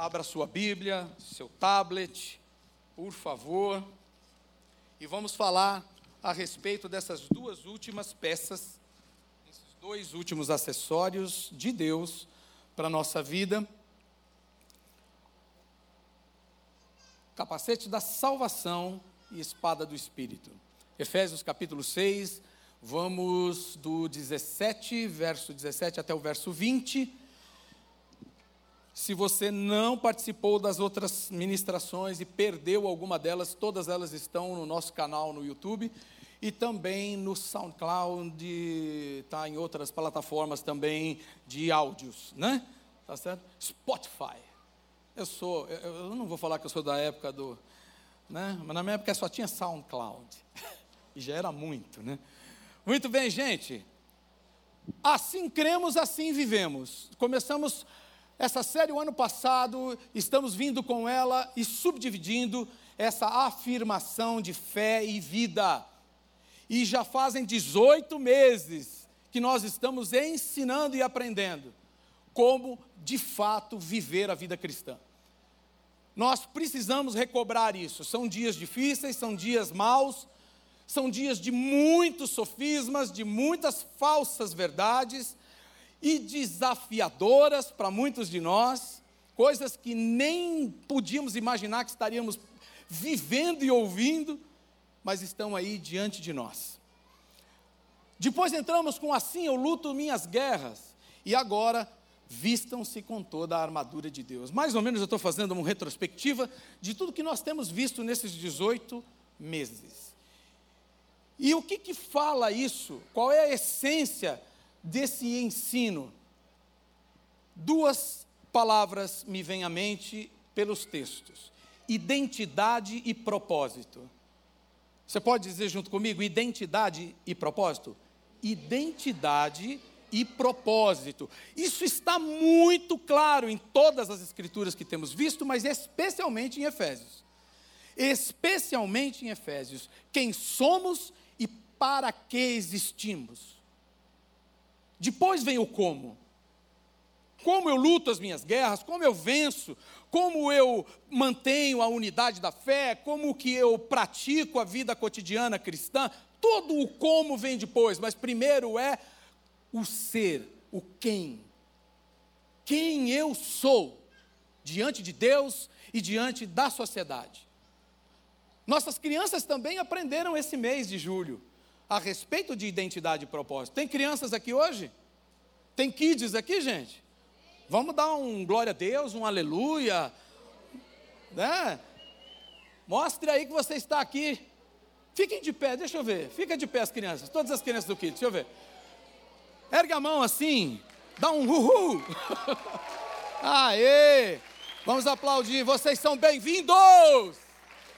Abra sua Bíblia, seu tablet, por favor. E vamos falar a respeito dessas duas últimas peças, esses dois últimos acessórios de Deus para a nossa vida. Capacete da salvação e espada do Espírito. Efésios capítulo 6, vamos do 17, verso 17 até o verso 20. Se você não participou das outras ministrações e perdeu alguma delas, todas elas estão no nosso canal no YouTube e também no SoundCloud, está em outras plataformas também de áudios, né? Tá certo? Spotify. Eu sou, eu não vou falar que eu sou da época do, né? Mas na minha época só tinha SoundCloud. E já era muito, né? Muito bem, gente. Assim cremos, assim vivemos. Começamos essa série o ano passado, estamos vindo com ela e subdividindo essa afirmação de fé e vida. E já fazem 18 meses que nós estamos ensinando e aprendendo como de fato viver a vida cristã. Nós precisamos recobrar isso. São dias difíceis, são dias maus, são dias de muitos sofismas, de muitas falsas verdades, e desafiadoras para muitos de nós, coisas que nem podíamos imaginar que estaríamos vivendo e ouvindo, mas estão aí diante de nós. Depois entramos com assim eu luto minhas guerras, e agora vistam-se com toda a armadura de Deus. Mais ou menos eu estou fazendo uma retrospectiva de tudo que nós temos visto nesses 18 meses. E o que, que fala isso? Qual é a essência desse ensino, duas palavras me vêm à mente pelos textos: identidade e propósito. Você pode dizer junto comigo identidade e propósito? Identidade e propósito. Isso está muito claro em todas as escrituras que temos visto, mas especialmente em Efésios. Especialmente em Efésios. Quem somos e para que existimos. Depois vem o como. Como eu luto as minhas guerras, como eu venço, como eu mantenho a unidade da fé, como que eu pratico a vida cotidiana cristã, todo o como vem depois, mas primeiro é o ser, o quem. Quem eu sou diante de Deus e diante da sociedade. Nossas crianças também aprenderam esse mês de julho a respeito de identidade e propósito. Tem crianças aqui hoje? Tem kids aqui, gente? Vamos dar um glória a Deus, um aleluia, né? Mostre aí que você está aqui. Fiquem de pé, deixa eu ver. Fica de pé as crianças, todas as crianças do kids, deixa eu ver. Ergue a mão assim, dá um uhul. Aê! Vamos aplaudir, vocês são bem-vindos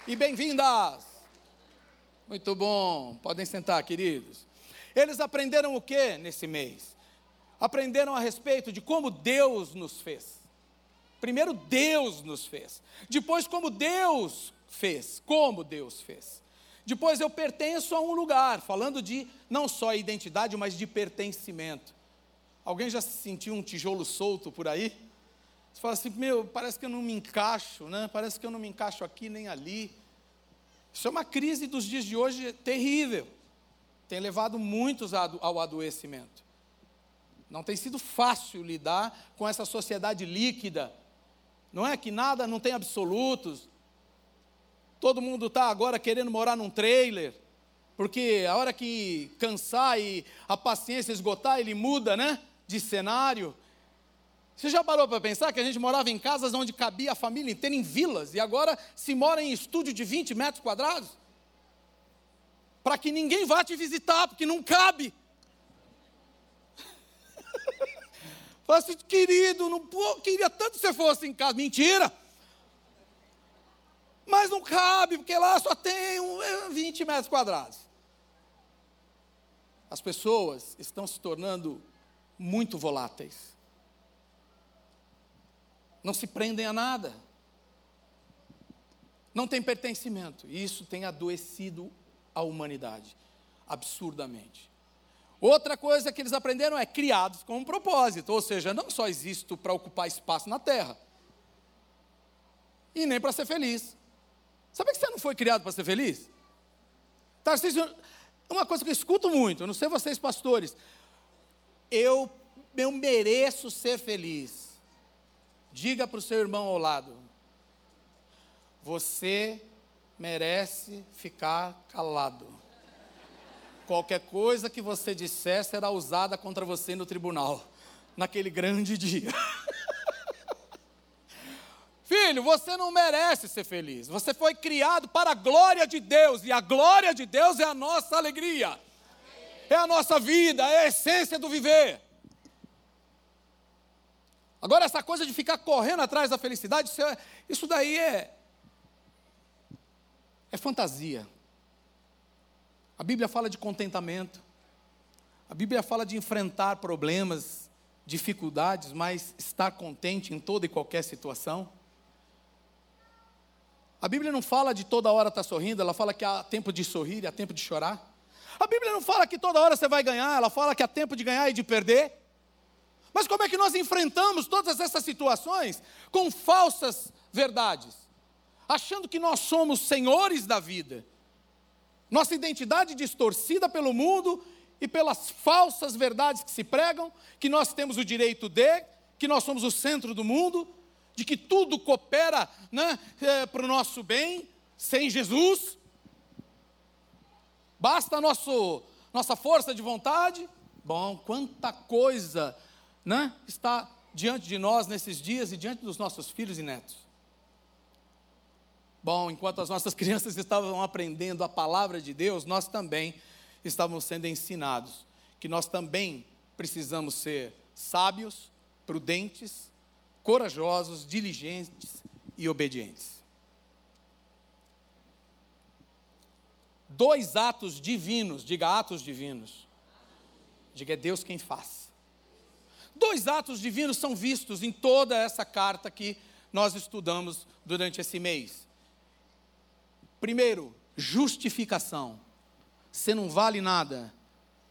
e bem-vindas. Muito bom. Podem sentar, queridos. Eles aprenderam o que nesse mês? Aprenderam a respeito de como Deus nos fez. Primeiro, Deus nos fez. Depois, como Deus fez. Como Deus fez. Depois, eu pertenço a um lugar. Falando de não só identidade, mas de pertencimento. Alguém já sentiu um tijolo solto por aí? Você fala assim, meu, parece que eu não me encaixo, né? Parece que eu não me encaixo aqui nem ali. Isso é uma crise dos dias de hoje terrível. Tem levado muitos ao adoecimento. Não tem sido fácil lidar com essa sociedade líquida. Não é que nada não tem absolutos. Todo mundo está agora querendo morar num trailer, porque a hora que cansar e a paciência esgotar, ele muda, né? De cenário. Você já parou para pensar que a gente morava em casas onde cabia a família inteira em vilas e agora se mora em estúdio de 20 metros quadrados? Para que ninguém vá te visitar, porque não cabe. Fala assim, querido, não, pô, queria tanto que você fosse em casa. Mentira! Mas não cabe, porque lá só tem um, 20 é, metros quadrados. As pessoas estão se tornando muito voláteis não se prendem a nada, não tem pertencimento, e isso tem adoecido a humanidade absurdamente. Outra coisa que eles aprenderam é criados com um propósito, ou seja, não só existo para ocupar espaço na terra, e nem para ser feliz. Sabe que você não foi criado para ser feliz? Tarcísio, uma coisa que eu escuto muito, não sei vocês pastores, eu, eu mereço ser feliz. Diga para o seu irmão ao lado, você merece ficar calado. Qualquer coisa que você disser será usada contra você no tribunal, naquele grande dia. Filho, você não merece ser feliz. Você foi criado para a glória de Deus, e a glória de Deus é a nossa alegria, é a nossa vida, é a essência do viver. Agora, essa coisa de ficar correndo atrás da felicidade, isso, é, isso daí é, é fantasia. A Bíblia fala de contentamento, a Bíblia fala de enfrentar problemas, dificuldades, mas estar contente em toda e qualquer situação. A Bíblia não fala de toda hora estar tá sorrindo, ela fala que há tempo de sorrir e há tempo de chorar. A Bíblia não fala que toda hora você vai ganhar, ela fala que há tempo de ganhar e de perder. Mas como é que nós enfrentamos todas essas situações com falsas verdades? Achando que nós somos senhores da vida. Nossa identidade distorcida pelo mundo e pelas falsas verdades que se pregam, que nós temos o direito de, que nós somos o centro do mundo, de que tudo coopera né, é, para o nosso bem, sem Jesus. Basta nosso, nossa força de vontade. Bom, quanta coisa né, está diante de nós nesses dias e diante dos nossos filhos e netos. Bom, enquanto as nossas crianças estavam aprendendo a palavra de Deus, nós também estávamos sendo ensinados que nós também precisamos ser sábios, prudentes, corajosos, diligentes e obedientes. Dois atos divinos, diga atos divinos. Diga é Deus quem faz. Dois atos divinos são vistos em toda essa carta que nós estudamos durante esse mês. Primeiro, justificação. Você não vale nada,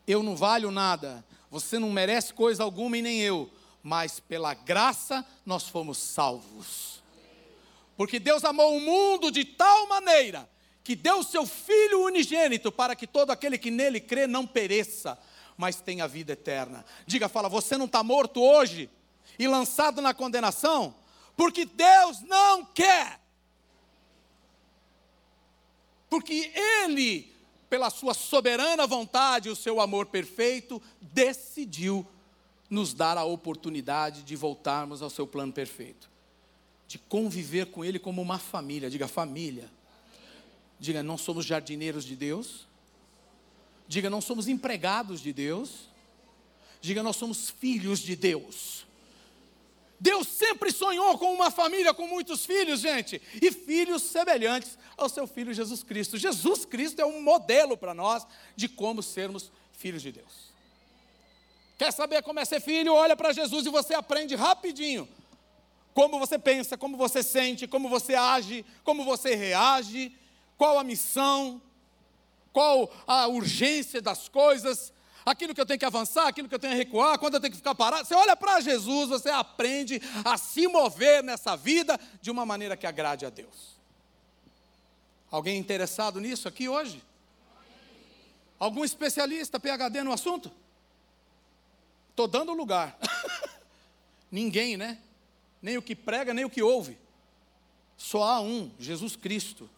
eu não valho nada, você não merece coisa alguma e nem eu mas pela graça nós fomos salvos. Porque Deus amou o mundo de tal maneira que deu o seu Filho unigênito para que todo aquele que nele crê não pereça, mas tenha vida eterna. Diga, fala, você não está morto hoje e lançado na condenação, porque Deus não quer. Porque Ele, pela sua soberana vontade, o seu amor perfeito, decidiu nos dar a oportunidade de voltarmos ao seu plano perfeito, de conviver com Ele como uma família. Diga família. Diga, não somos jardineiros de Deus. Diga, não somos empregados de Deus. Diga, nós somos filhos de Deus. Deus sempre sonhou com uma família com muitos filhos, gente, e filhos semelhantes ao seu filho Jesus Cristo. Jesus Cristo é um modelo para nós de como sermos filhos de Deus. Quer saber como é ser filho? Olha para Jesus e você aprende rapidinho. Como você pensa, como você sente, como você age, como você reage, qual a missão, qual a urgência das coisas, aquilo que eu tenho que avançar, aquilo que eu tenho que recuar, quando eu tenho que ficar parado. Você olha para Jesus, você aprende a se mover nessa vida de uma maneira que agrade a Deus. Alguém interessado nisso aqui hoje? Algum especialista, PhD no assunto? Estou dando lugar. Ninguém, né? Nem o que prega, nem o que ouve. Só há um, Jesus Cristo.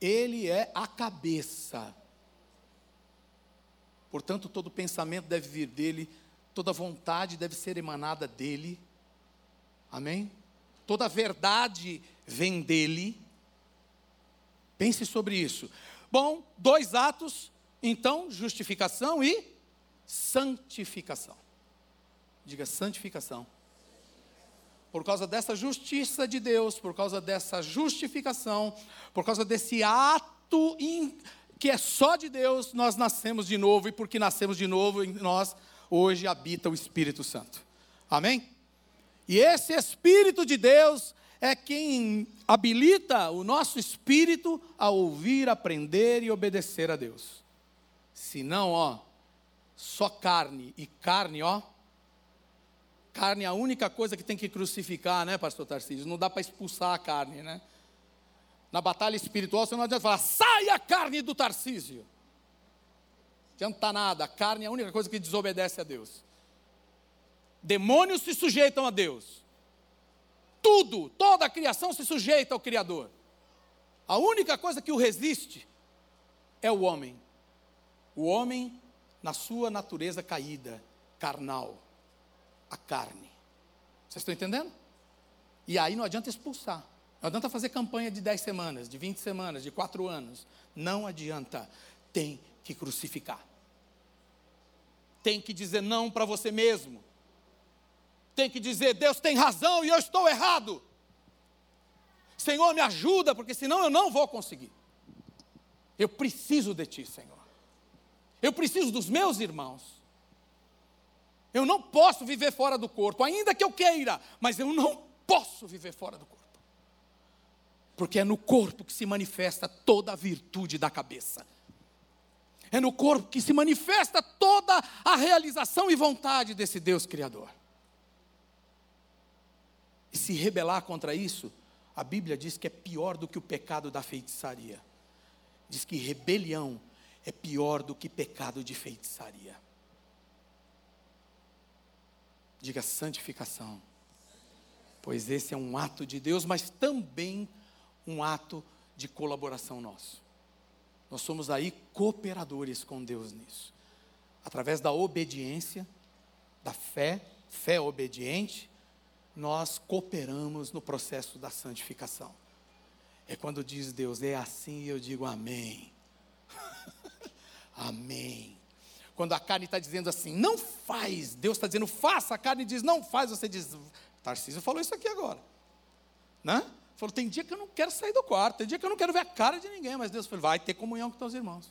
Ele é a cabeça. Portanto, todo pensamento deve vir dele, toda vontade deve ser emanada dele. Amém? Toda verdade vem dele. Pense sobre isso. Bom, dois atos, então, justificação e santificação. Diga santificação. Por causa dessa justiça de Deus, por causa dessa justificação, por causa desse ato in, que é só de Deus, nós nascemos de novo, e porque nascemos de novo, em nós hoje habita o Espírito Santo. Amém? E esse Espírito de Deus é quem habilita o nosso espírito a ouvir, aprender e obedecer a Deus. Se não, ó, só carne, e carne, ó, carne é a única coisa que tem que crucificar, né, pastor Tarcísio? Não dá para expulsar a carne, né? Na batalha espiritual você não adianta falar, sai a carne do Tarcísio. Não adianta nada, a carne é a única coisa que desobedece a Deus. Demônios se sujeitam a Deus. Tudo, toda a criação se sujeita ao Criador. A única coisa que o resiste é o homem. O homem, na sua natureza caída, carnal, a carne. Vocês estão entendendo? E aí não adianta expulsar. Não adianta fazer campanha de 10 semanas, de 20 semanas, de 4 anos. Não adianta. Tem que crucificar. Tem que dizer não para você mesmo. Tem que dizer, Deus tem razão e eu estou errado. Senhor, me ajuda, porque senão eu não vou conseguir. Eu preciso de Ti, Senhor. Eu preciso dos meus irmãos. Eu não posso viver fora do corpo, ainda que eu queira, mas eu não posso viver fora do corpo. Porque é no corpo que se manifesta toda a virtude da cabeça. É no corpo que se manifesta toda a realização e vontade desse Deus Criador. E se rebelar contra isso, a Bíblia diz que é pior do que o pecado da feitiçaria. Diz que rebelião é pior do que pecado de feitiçaria. Diga santificação. Pois esse é um ato de Deus, mas também um ato de colaboração nosso. Nós somos aí cooperadores com Deus nisso. Através da obediência, da fé, fé obediente, nós cooperamos no processo da santificação. É quando diz Deus, é assim eu digo amém. amém. Quando a carne está dizendo assim, não faz, Deus está dizendo faça, a carne diz não faz, você diz, Tarcísio falou isso aqui agora. Né? Falou, tem dia que eu não quero sair do quarto, tem dia que eu não quero ver a cara de ninguém, mas Deus falou, vai ter comunhão com teus irmãos.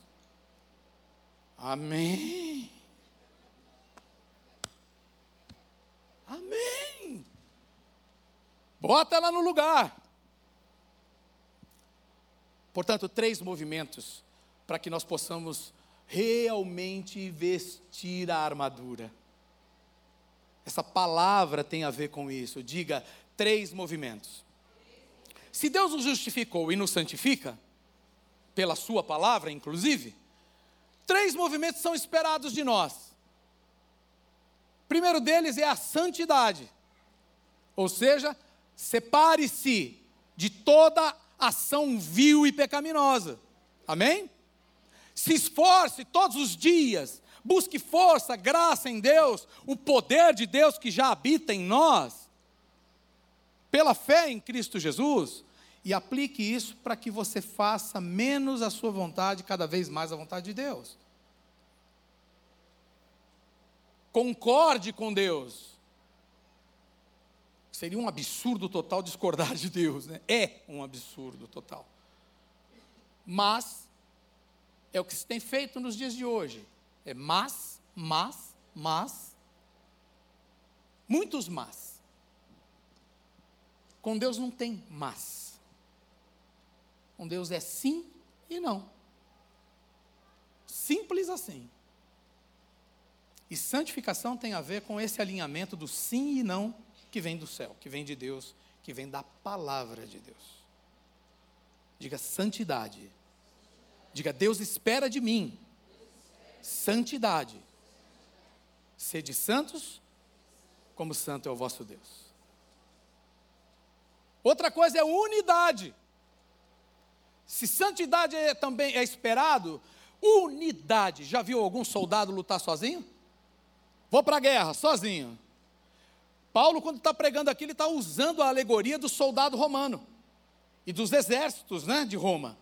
Amém. Amém. Bota ela no lugar. Portanto, três movimentos para que nós possamos realmente vestir a armadura. Essa palavra tem a ver com isso. Diga três movimentos. Se Deus nos justificou e nos santifica, pela Sua palavra, inclusive, três movimentos são esperados de nós. O primeiro deles é a santidade, ou seja, separe-se de toda ação vil e pecaminosa. Amém? Se esforce todos os dias, busque força, graça em Deus, o poder de Deus que já habita em nós, pela fé em Cristo Jesus, e aplique isso para que você faça menos a sua vontade, cada vez mais a vontade de Deus. Concorde com Deus. Seria um absurdo total discordar de Deus, né? É um absurdo total. Mas é o que se tem feito nos dias de hoje. É mas, mas, mas, muitos mas. Com Deus não tem mas. Com Deus é sim e não. Simples assim. E santificação tem a ver com esse alinhamento do sim e não que vem do céu, que vem de Deus, que vem da palavra de Deus. Diga santidade. Diga, Deus espera de mim santidade. Sede santos, como santo é o vosso Deus. Outra coisa é unidade. Se santidade é, também é esperado, unidade. Já viu algum soldado lutar sozinho? Vou para a guerra, sozinho. Paulo, quando está pregando aqui, ele está usando a alegoria do soldado romano e dos exércitos né, de Roma.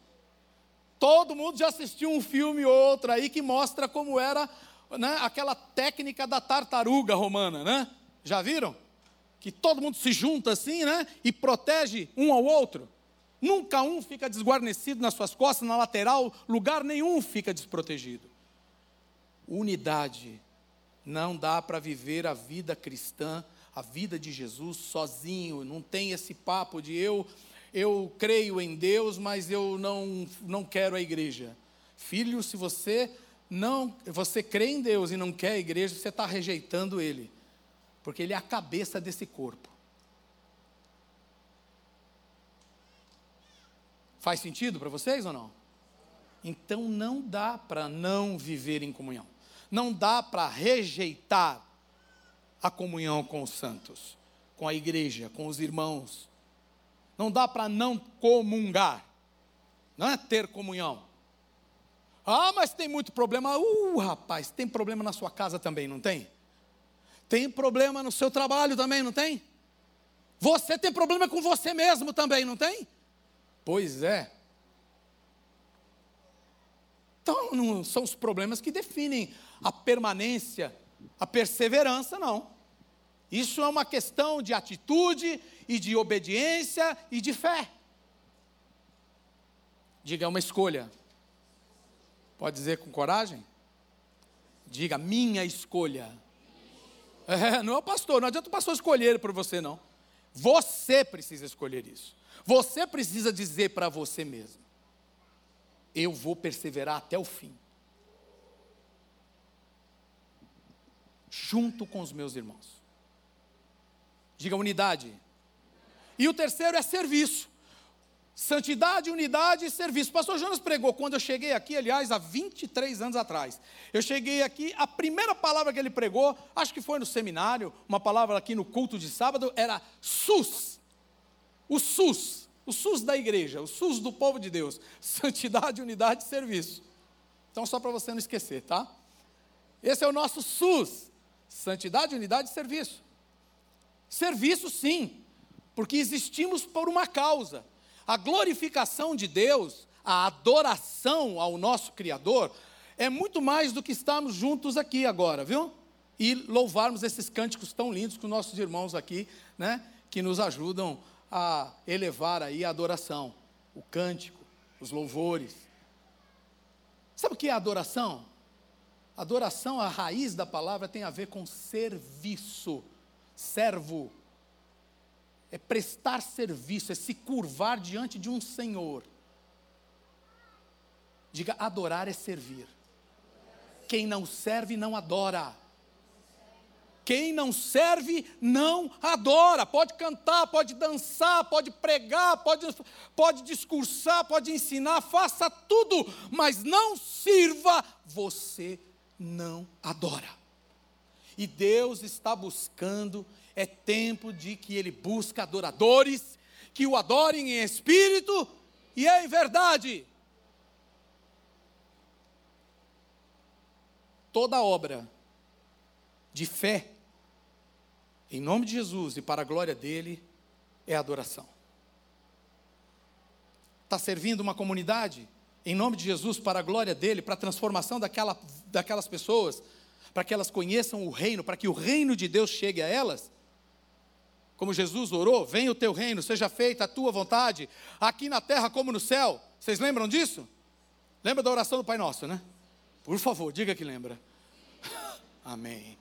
Todo mundo já assistiu um filme ou outro aí que mostra como era né, aquela técnica da tartaruga romana, né? Já viram? Que todo mundo se junta assim, né? E protege um ao outro. Nunca um fica desguarnecido nas suas costas, na lateral, lugar nenhum fica desprotegido. Unidade. Não dá para viver a vida cristã a vida de Jesus sozinho, não tem esse papo de eu eu creio em Deus, mas eu não não quero a igreja. Filho, se você não você crê em Deus e não quer a igreja, você está rejeitando Ele, porque ele é a cabeça desse corpo. Faz sentido para vocês ou não? Então não dá para não viver em comunhão. Não dá para rejeitar a comunhão com os santos, com a igreja, com os irmãos. Não dá para não comungar. Não é ter comunhão. Ah, mas tem muito problema. Uh, rapaz, tem problema na sua casa também, não tem? Tem problema no seu trabalho também, não tem? Você tem problema com você mesmo também, não tem? Pois é. Então, não são os problemas que definem a permanência, a perseverança, não. Isso é uma questão de atitude e de obediência e de fé. Diga, é uma escolha. Pode dizer com coragem? Diga, minha escolha. É, não é o pastor, não adianta o pastor escolher por você, não. Você precisa escolher isso. Você precisa dizer para você mesmo: eu vou perseverar até o fim. Junto com os meus irmãos. Diga unidade. E o terceiro é serviço. Santidade, unidade e serviço. Pastor Jonas pregou quando eu cheguei aqui, aliás, há 23 anos atrás. Eu cheguei aqui, a primeira palavra que ele pregou, acho que foi no seminário, uma palavra aqui no culto de sábado, era SUS. O SUS, o SUS da igreja, o SUS do povo de Deus. Santidade, unidade e serviço. Então, só para você não esquecer, tá? Esse é o nosso SUS. Santidade, unidade e serviço. Serviço, sim, porque existimos por uma causa. A glorificação de Deus, a adoração ao nosso Criador, é muito mais do que estarmos juntos aqui agora, viu? E louvarmos esses cânticos tão lindos com nossos irmãos aqui, né? Que nos ajudam a elevar aí a adoração, o cântico, os louvores. Sabe o que é adoração? Adoração, a raiz da palavra tem a ver com serviço, servo é prestar serviço, é se curvar diante de um Senhor. Diga, adorar é servir. Quem não serve, não adora. Quem não serve, não adora. Pode cantar, pode dançar, pode pregar, pode, pode discursar, pode ensinar, faça tudo, mas não sirva, você não adora. E Deus está buscando é tempo de que ele busca adoradores que o adorem em espírito e em verdade. Toda obra de fé, em nome de Jesus e para a glória dele, é adoração. Está servindo uma comunidade, em nome de Jesus, para a glória dele, para a transformação daquela, daquelas pessoas, para que elas conheçam o reino, para que o reino de Deus chegue a elas como Jesus orou: venha o teu reino, seja feita a tua vontade, aqui na terra como no céu. Vocês lembram disso? Lembra da oração do Pai Nosso, né? Por favor, diga que lembra. Amém.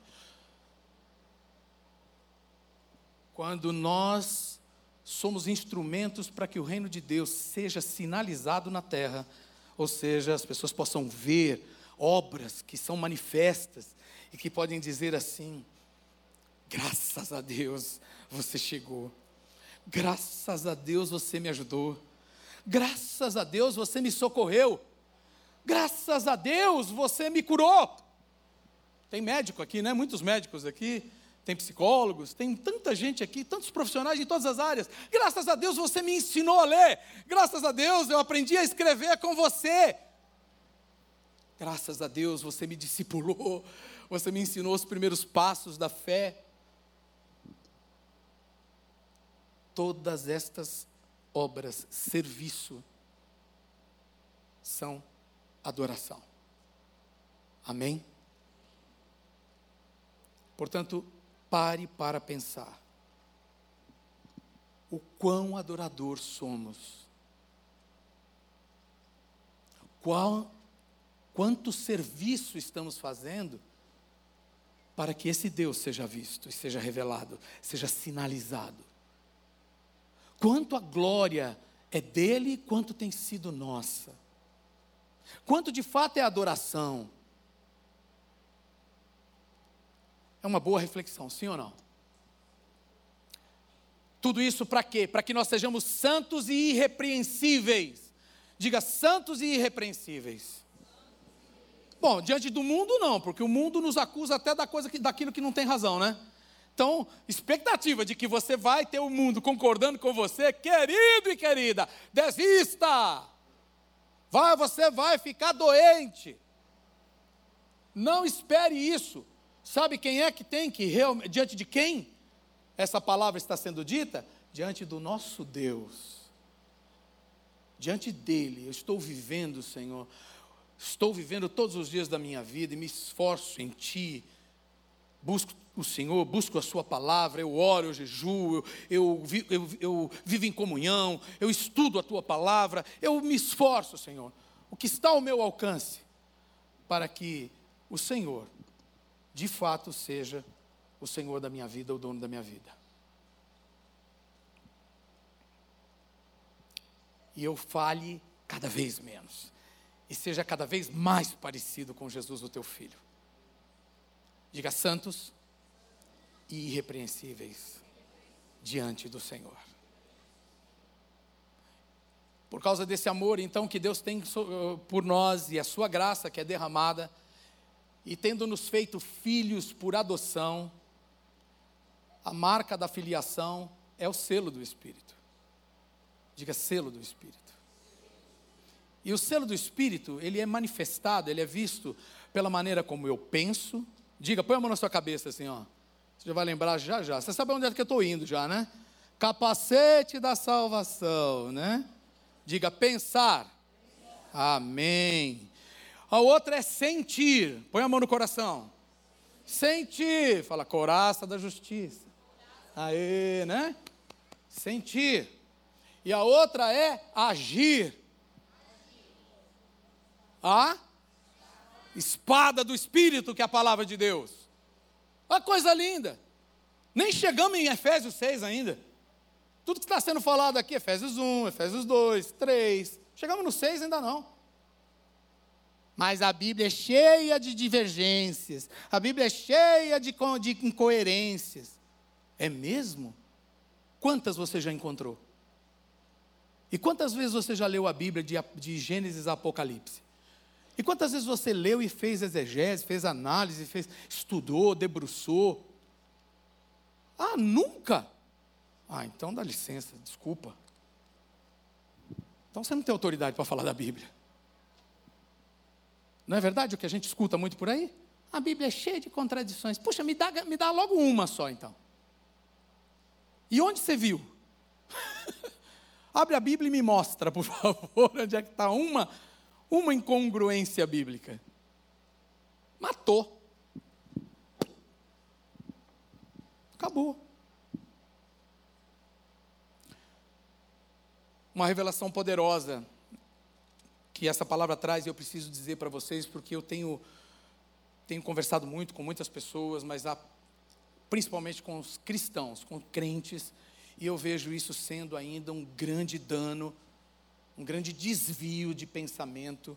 Quando nós somos instrumentos para que o reino de Deus seja sinalizado na terra, ou seja, as pessoas possam ver obras que são manifestas e que podem dizer assim: graças a Deus, você chegou. Graças a Deus você me ajudou. Graças a Deus você me socorreu. Graças a Deus você me curou. Tem médico aqui, né? Muitos médicos aqui. Tem psicólogos, tem tanta gente aqui, tantos profissionais de todas as áreas. Graças a Deus você me ensinou a ler. Graças a Deus eu aprendi a escrever com você. Graças a Deus você me discipulou. Você me ensinou os primeiros passos da fé. Todas estas obras, serviço, são adoração. Amém? Portanto, pare para pensar. O quão adorador somos. Qual, quanto serviço estamos fazendo para que esse Deus seja visto, seja revelado, seja sinalizado. Quanto a glória é dele, quanto tem sido nossa. Quanto de fato é adoração. É uma boa reflexão, sim ou não? Tudo isso para quê? Para que nós sejamos santos e irrepreensíveis. Diga santos e irrepreensíveis. Bom, diante do mundo não, porque o mundo nos acusa até da coisa que, daquilo que não tem razão, né? Então, expectativa de que você vai ter o mundo concordando com você, querido e querida, desista. Vai, você vai ficar doente. Não espere isso. Sabe quem é que tem que realmente, diante de quem essa palavra está sendo dita? Diante do nosso Deus. Diante dele, eu estou vivendo, Senhor. Estou vivendo todos os dias da minha vida e me esforço em Ti. Busco o Senhor, busco a Sua palavra, eu oro, eu jejuo, eu, eu, eu, eu vivo em comunhão, eu estudo a Tua palavra, eu me esforço, Senhor. O que está ao meu alcance para que o Senhor, de fato, seja o Senhor da minha vida, o dono da minha vida. E eu fale cada vez menos. E seja cada vez mais parecido com Jesus, o teu filho. Diga santos e irrepreensíveis diante do Senhor. Por causa desse amor, então, que Deus tem por nós e a sua graça que é derramada, e tendo nos feito filhos por adoção, a marca da filiação é o selo do Espírito. Diga selo do Espírito. E o selo do Espírito, ele é manifestado, ele é visto pela maneira como eu penso. Diga, põe a mão na sua cabeça assim, ó. Você já vai lembrar já já. Você sabe onde é que eu estou indo já, né? Capacete da salvação, né? Diga, pensar. Amém. A outra é sentir. Põe a mão no coração. Sentir. Fala, coraça da justiça. Aê, né? Sentir. E a outra é agir. A espada do Espírito, que é a palavra de Deus. Uma coisa linda. Nem chegamos em Efésios 6 ainda. Tudo que está sendo falado aqui, Efésios 1, Efésios 2, 3. Chegamos no 6 ainda não. Mas a Bíblia é cheia de divergências. A Bíblia é cheia de, de incoerências. É mesmo? Quantas você já encontrou? E quantas vezes você já leu a Bíblia de, de Gênesis a Apocalipse? E quantas vezes você leu e fez exegese, fez análise, fez, estudou, debruçou? Ah, nunca? Ah, então dá licença, desculpa. Então você não tem autoridade para falar da Bíblia. Não é verdade o que a gente escuta muito por aí? A Bíblia é cheia de contradições. Puxa, me dá, me dá logo uma só então. E onde você viu? Abre a Bíblia e me mostra, por favor, onde é que está uma, uma incongruência bíblica. Matou. Acabou. Uma revelação poderosa que essa palavra traz, e eu preciso dizer para vocês, porque eu tenho, tenho conversado muito com muitas pessoas, mas há principalmente com os cristãos, com crentes, e eu vejo isso sendo ainda um grande dano, um grande desvio de pensamento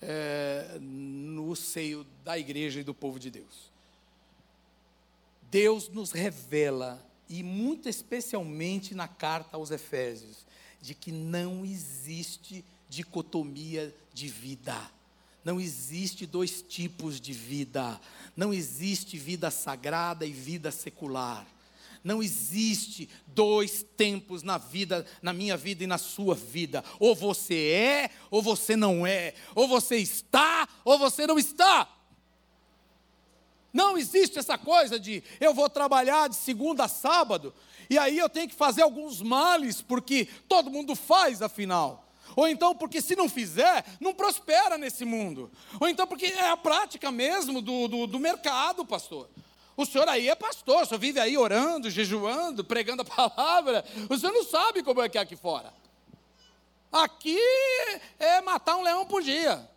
é, no seio da igreja e do povo de Deus. Deus nos revela, e muito especialmente na carta aos Efésios, de que não existe dicotomia de vida. Não existe dois tipos de vida. Não existe vida sagrada e vida secular. Não existe dois tempos na vida, na minha vida e na sua vida. Ou você é, ou você não é. Ou você está, ou você não está. Não existe essa coisa de eu vou trabalhar de segunda a sábado e aí eu tenho que fazer alguns males porque todo mundo faz afinal. Ou então porque se não fizer, não prospera nesse mundo. Ou então porque é a prática mesmo do, do, do mercado, pastor. O senhor aí é pastor, o senhor vive aí orando, jejuando, pregando a palavra. O senhor não sabe como é que é aqui fora. Aqui é matar um leão por dia.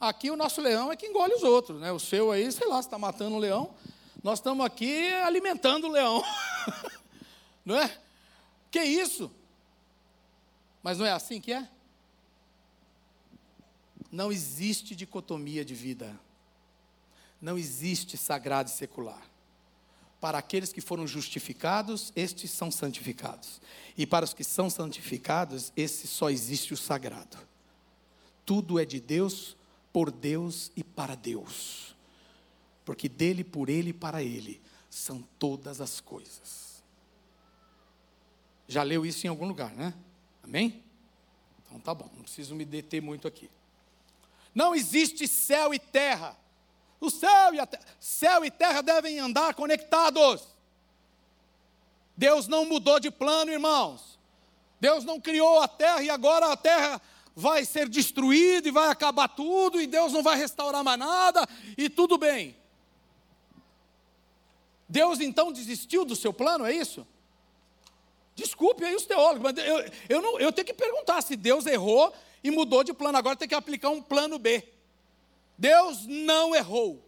Aqui o nosso leão é que engole os outros, né? O seu aí, sei lá, está matando um leão. Nós estamos aqui alimentando o leão. não é? Que isso? Mas não é assim que é? Não existe dicotomia de vida. Não existe sagrado e secular. Para aqueles que foram justificados, estes são santificados. E para os que são santificados, esse só existe o sagrado. Tudo é de Deus, por Deus e para Deus. Porque dele, por ele e para ele são todas as coisas. Já leu isso em algum lugar, né? Amém? Então tá bom, não preciso me deter muito aqui. Não existe céu e terra o céu e terra, céu e terra devem andar conectados. Deus não mudou de plano, irmãos. Deus não criou a terra e agora a terra vai ser destruída e vai acabar tudo e Deus não vai restaurar mais nada e tudo bem. Deus então desistiu do seu plano, é isso? Desculpe aí os teólogos, mas eu, eu, não, eu tenho que perguntar se Deus errou e mudou de plano, agora tem que aplicar um plano B. Deus não errou.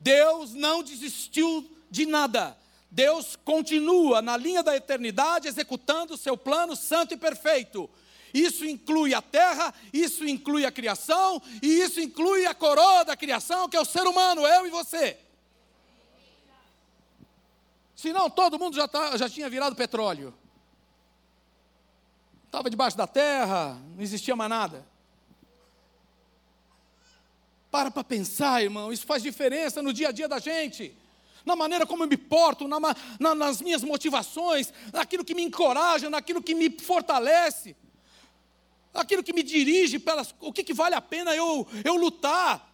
Deus não desistiu de nada. Deus continua na linha da eternidade executando o seu plano santo e perfeito. Isso inclui a terra, isso inclui a criação, e isso inclui a coroa da criação, que é o ser humano, eu e você. Senão todo mundo já, tá, já tinha virado petróleo. Estava debaixo da terra, não existia mais nada. Para para pensar, irmão, isso faz diferença no dia a dia da gente. Na maneira como eu me porto, na, na, nas minhas motivações, naquilo que me encoraja, naquilo que me fortalece, naquilo que me dirige, pelas, o que, que vale a pena eu, eu lutar.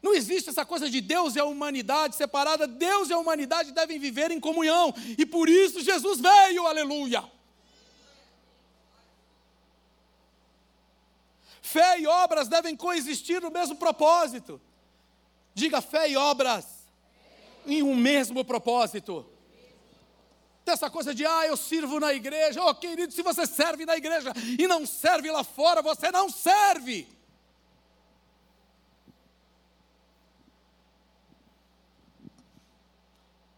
Não existe essa coisa de Deus e a humanidade separada. Deus e a humanidade devem viver em comunhão. E por isso Jesus veio, aleluia. Fé e obras devem coexistir no mesmo propósito. Diga fé e obras em um mesmo propósito. Essa coisa de, ah, eu sirvo na igreja. Oh, querido, se você serve na igreja e não serve lá fora, você não serve.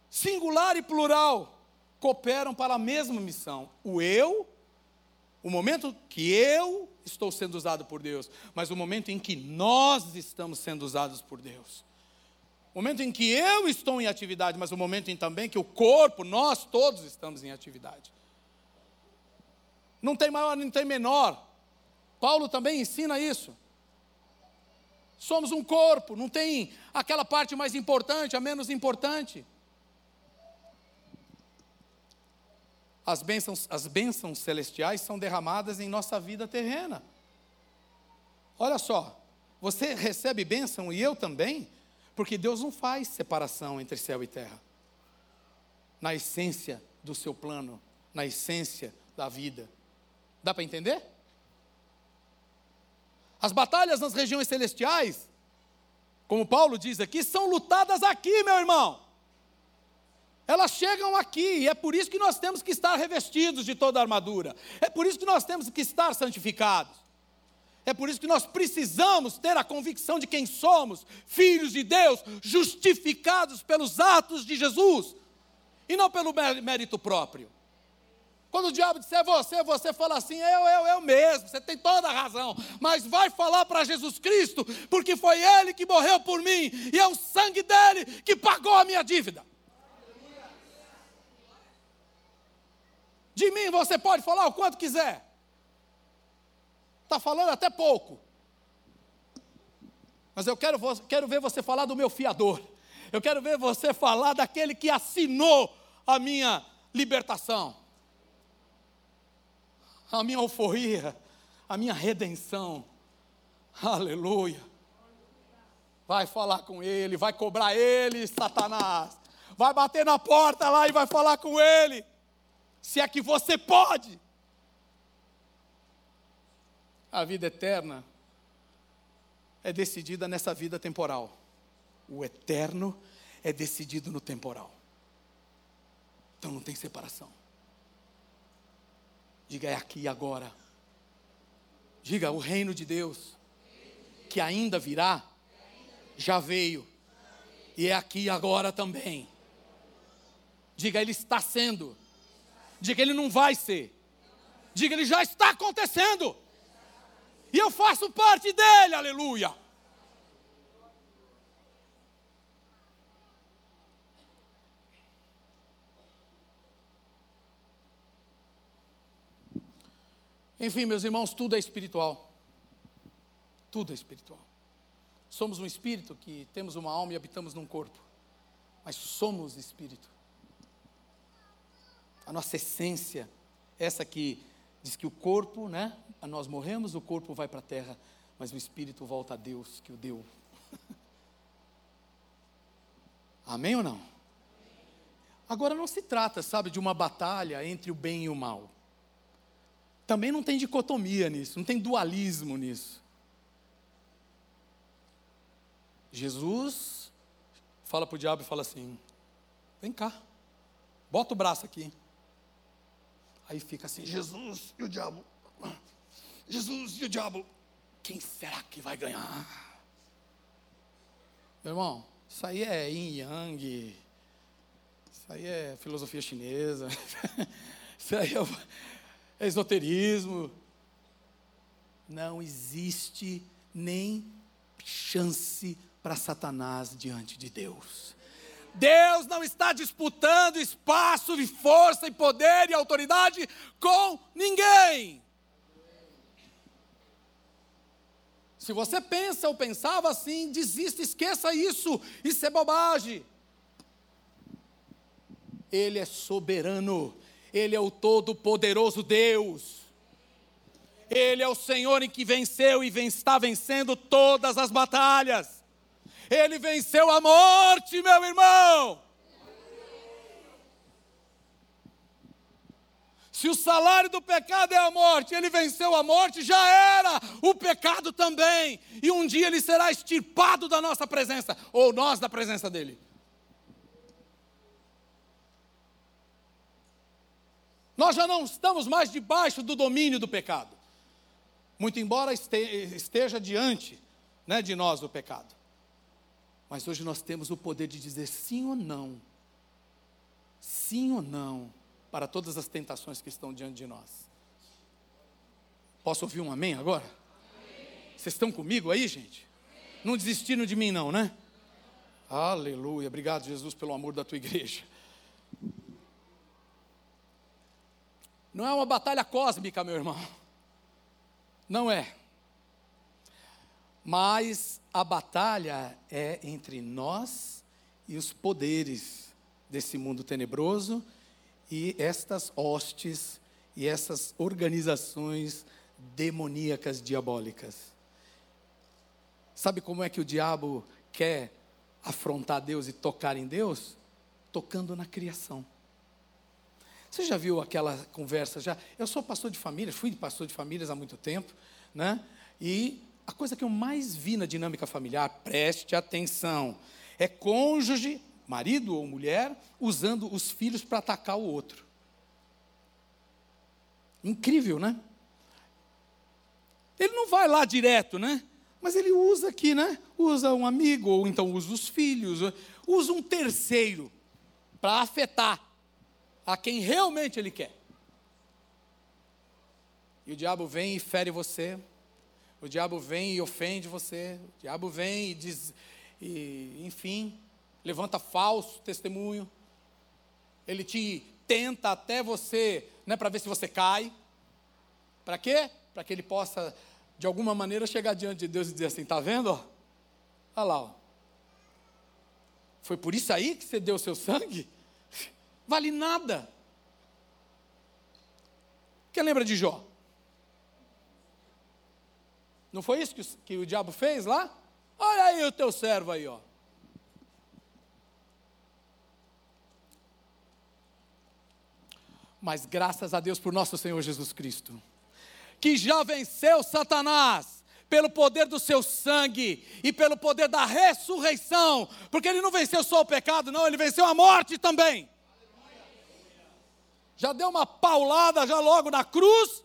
Singular e plural cooperam para a mesma missão. O eu, o momento que eu estou sendo usado por Deus, mas o momento em que nós estamos sendo usados por Deus. O momento em que eu estou em atividade, mas o momento em também que o corpo, nós todos estamos em atividade. Não tem maior, não tem menor. Paulo também ensina isso. Somos um corpo, não tem aquela parte mais importante, a menos importante. As bênçãos, as bênçãos celestiais são derramadas em nossa vida terrena. Olha só, você recebe bênção e eu também, porque Deus não faz separação entre céu e terra. Na essência do seu plano, na essência da vida. Dá para entender? As batalhas nas regiões celestiais, como Paulo diz aqui, são lutadas aqui, meu irmão. Elas chegam aqui, e é por isso que nós temos que estar revestidos de toda a armadura. É por isso que nós temos que estar santificados. É por isso que nós precisamos ter a convicção de quem somos, filhos de Deus, justificados pelos atos de Jesus, e não pelo mérito próprio. Quando o diabo disser você, você fala assim, eu, eu, eu mesmo, você tem toda a razão, mas vai falar para Jesus Cristo, porque foi Ele que morreu por mim, e é o sangue dele que pagou a minha dívida. De mim você pode falar o quanto quiser. Está falando até pouco. Mas eu quero, quero ver você falar do meu fiador. Eu quero ver você falar daquele que assinou a minha libertação, a minha euforia, a minha redenção. Aleluia. Vai falar com ele, vai cobrar ele, Satanás. Vai bater na porta lá e vai falar com ele se é que você pode. A vida eterna é decidida nessa vida temporal. O eterno é decidido no temporal. Então não tem separação. Diga é aqui e agora. Diga o reino de Deus, que ainda virá, já veio, e é aqui e agora também. Diga, ele está sendo Diga, ele não vai ser. Diga, ele já está acontecendo. E eu faço parte dele, aleluia. Enfim, meus irmãos, tudo é espiritual. Tudo é espiritual. Somos um espírito que temos uma alma e habitamos num corpo. Mas somos espírito. A nossa essência, essa que diz que o corpo, né? Nós morremos, o corpo vai para a terra, mas o espírito volta a Deus que o deu. Amém ou não? Agora não se trata, sabe, de uma batalha entre o bem e o mal. Também não tem dicotomia nisso, não tem dualismo nisso. Jesus fala para o diabo e fala assim: vem cá, bota o braço aqui. Aí fica assim: Jesus e o diabo, Jesus e o diabo, quem será que vai ganhar? Meu irmão, isso aí é yin yang, isso aí é filosofia chinesa, isso aí é, é esoterismo. Não existe nem chance para Satanás diante de Deus. Deus não está disputando espaço e força e poder e autoridade com ninguém. Se você pensa ou pensava assim, desista, esqueça isso, isso é bobagem. Ele é soberano, Ele é o todo-poderoso Deus. Ele é o Senhor em que venceu e está vencendo todas as batalhas. Ele venceu a morte, meu irmão. Se o salário do pecado é a morte, ele venceu a morte, já era o pecado também. E um dia ele será extirpado da nossa presença, ou nós da presença dele. Nós já não estamos mais debaixo do domínio do pecado. Muito embora esteja diante né, de nós o pecado. Mas hoje nós temos o poder de dizer sim ou não. Sim ou não para todas as tentações que estão diante de nós. Posso ouvir um amém agora? Vocês estão comigo aí, gente? Amém. Não desistiram de mim, não, né? Aleluia. Obrigado, Jesus, pelo amor da tua igreja. Não é uma batalha cósmica, meu irmão. Não é. Mas a batalha é entre nós e os poderes desse mundo tenebroso e estas hostes e essas organizações demoníacas diabólicas. Sabe como é que o diabo quer afrontar Deus e tocar em Deus? Tocando na criação. Você já viu aquela conversa já? Eu sou pastor de famílias, fui pastor de famílias há muito tempo, né? E a coisa que eu mais vi na dinâmica familiar, preste atenção, é cônjuge, marido ou mulher, usando os filhos para atacar o outro. Incrível, né? Ele não vai lá direto, né? Mas ele usa aqui, né? Usa um amigo, ou então usa os filhos, usa um terceiro para afetar a quem realmente ele quer. E o diabo vem e fere você, o diabo vem e ofende você, o diabo vem e diz, e, enfim, levanta falso testemunho. Ele te tenta até você, né, para ver se você cai. Para quê? Para que ele possa, de alguma maneira, chegar diante de Deus e dizer assim: está vendo? Olha lá, ó. foi por isso aí que você deu o seu sangue? Vale nada. Quem lembra de Jó? Não foi isso que, que o diabo fez lá? Olha aí o teu servo aí, ó. Mas graças a Deus por nosso Senhor Jesus Cristo, que já venceu Satanás pelo poder do seu sangue e pelo poder da ressurreição, porque ele não venceu só o pecado, não, ele venceu a morte também. Já deu uma paulada já logo na cruz,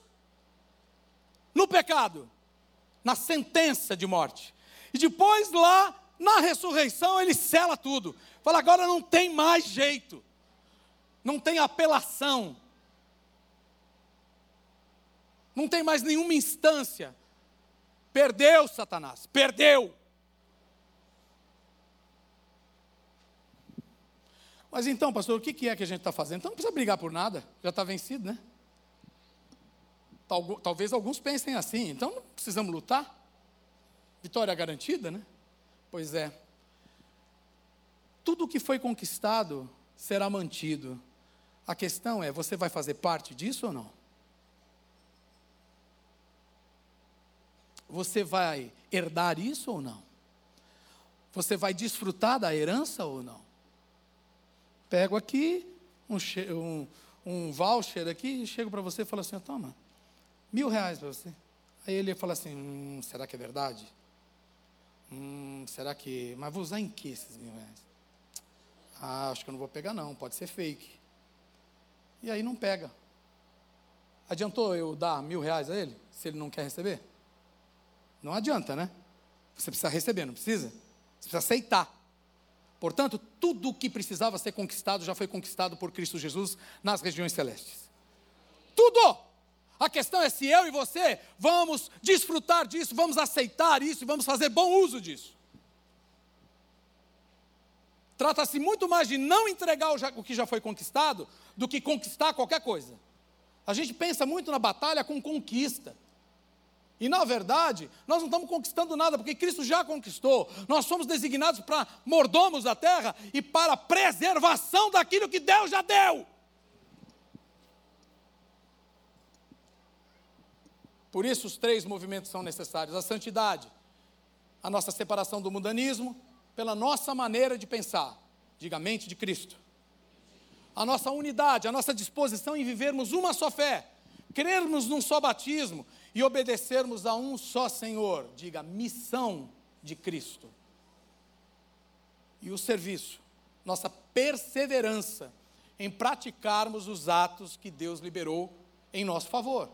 no pecado na sentença de morte. E depois lá, na ressurreição, ele sela tudo. Fala, agora não tem mais jeito. Não tem apelação. Não tem mais nenhuma instância. Perdeu Satanás, perdeu. Mas então, pastor, o que é que a gente está fazendo? Então não precisa brigar por nada, já está vencido, né? Talvez alguns pensem assim, então não precisamos lutar? Vitória garantida, né? Pois é. Tudo que foi conquistado será mantido. A questão é: você vai fazer parte disso ou não? Você vai herdar isso ou não? Você vai desfrutar da herança ou não? Pego aqui um, um, um voucher aqui e chego para você e falo assim: toma, mil reais para você. Aí ele fala assim: hum, será que é verdade? Hum, será que. Mas vou usar em que esses mil reais? Ah, acho que eu não vou pegar, não, pode ser fake. E aí não pega. Adiantou eu dar mil reais a ele, se ele não quer receber? Não adianta, né? Você precisa receber, não precisa? Você precisa aceitar. Portanto, tudo o que precisava ser conquistado já foi conquistado por Cristo Jesus nas regiões celestes. Tudo! A questão é se eu e você vamos desfrutar disso, vamos aceitar isso e vamos fazer bom uso disso. Trata-se muito mais de não entregar o que já foi conquistado do que conquistar qualquer coisa. A gente pensa muito na batalha com conquista. E na verdade, nós não estamos conquistando nada, porque Cristo já conquistou. Nós somos designados para mordomos da terra e para preservação daquilo que Deus já deu. Por isso, os três movimentos são necessários: a santidade, a nossa separação do mundanismo, pela nossa maneira de pensar, diga mente de Cristo. A nossa unidade, a nossa disposição em vivermos uma só fé, crermos num só batismo e obedecermos a um só Senhor, diga missão de Cristo. E o serviço, nossa perseverança em praticarmos os atos que Deus liberou em nosso favor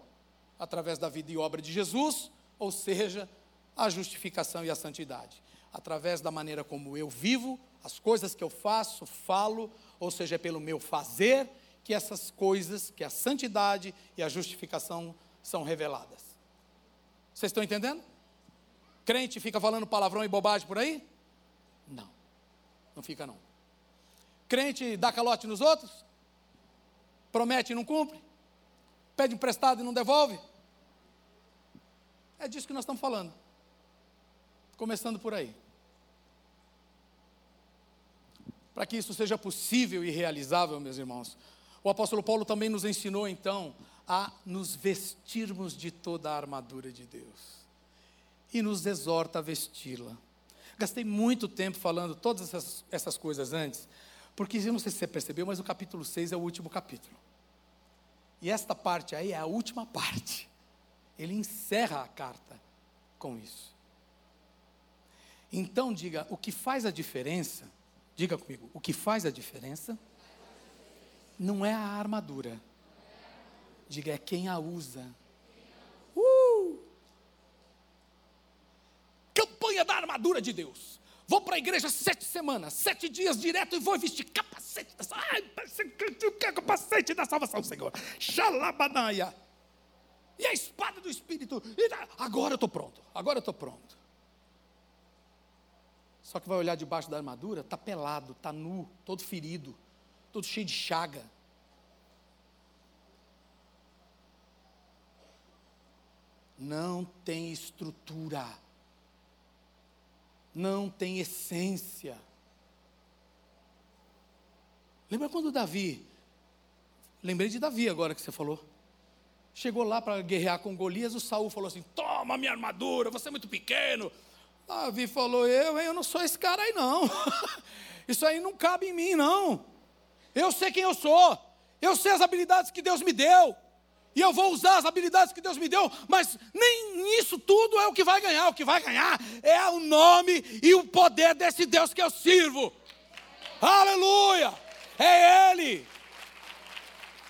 através da vida e obra de Jesus, ou seja, a justificação e a santidade. Através da maneira como eu vivo, as coisas que eu faço, falo, ou seja, é pelo meu fazer que essas coisas, que a santidade e a justificação são reveladas. Vocês estão entendendo? Crente fica falando palavrão e bobagem por aí? Não, não fica não. Crente dá calote nos outros? Promete e não cumpre? Pede emprestado e não devolve? É disso que nós estamos falando. Começando por aí. Para que isso seja possível e realizável, meus irmãos, o apóstolo Paulo também nos ensinou então a nos vestirmos de toda a armadura de Deus e nos exorta a vesti-la. Gastei muito tempo falando todas essas, essas coisas antes, porque não sei se você percebeu, mas o capítulo 6 é o último capítulo. E esta parte aí é a última parte. Ele encerra a carta com isso. Então diga, o que faz a diferença, diga comigo, o que faz a diferença não é a armadura. Diga, é quem a usa. Uh! Campanha da armadura de Deus. Vou para a igreja sete semanas, sete dias direto e vou vestir capacete da Ai, capacete da salvação, Senhor. Xalabanaia e a espada do Espírito. agora eu estou pronto, agora eu estou pronto. Só que vai olhar debaixo da armadura, está pelado, está nu, todo ferido, todo cheio de chaga. Não tem estrutura, não tem essência. Lembra quando Davi, lembrei de Davi agora que você falou. Chegou lá para guerrear com Golias, o Saul falou assim: Toma minha armadura, você é muito pequeno. Davi falou: Eu, hein, eu não sou esse cara aí, não. Isso aí não cabe em mim, não. Eu sei quem eu sou. Eu sei as habilidades que Deus me deu. E eu vou usar as habilidades que Deus me deu, mas nem isso tudo é o que vai ganhar. O que vai ganhar é o nome e o poder desse Deus que eu sirvo. Aleluia! É Ele.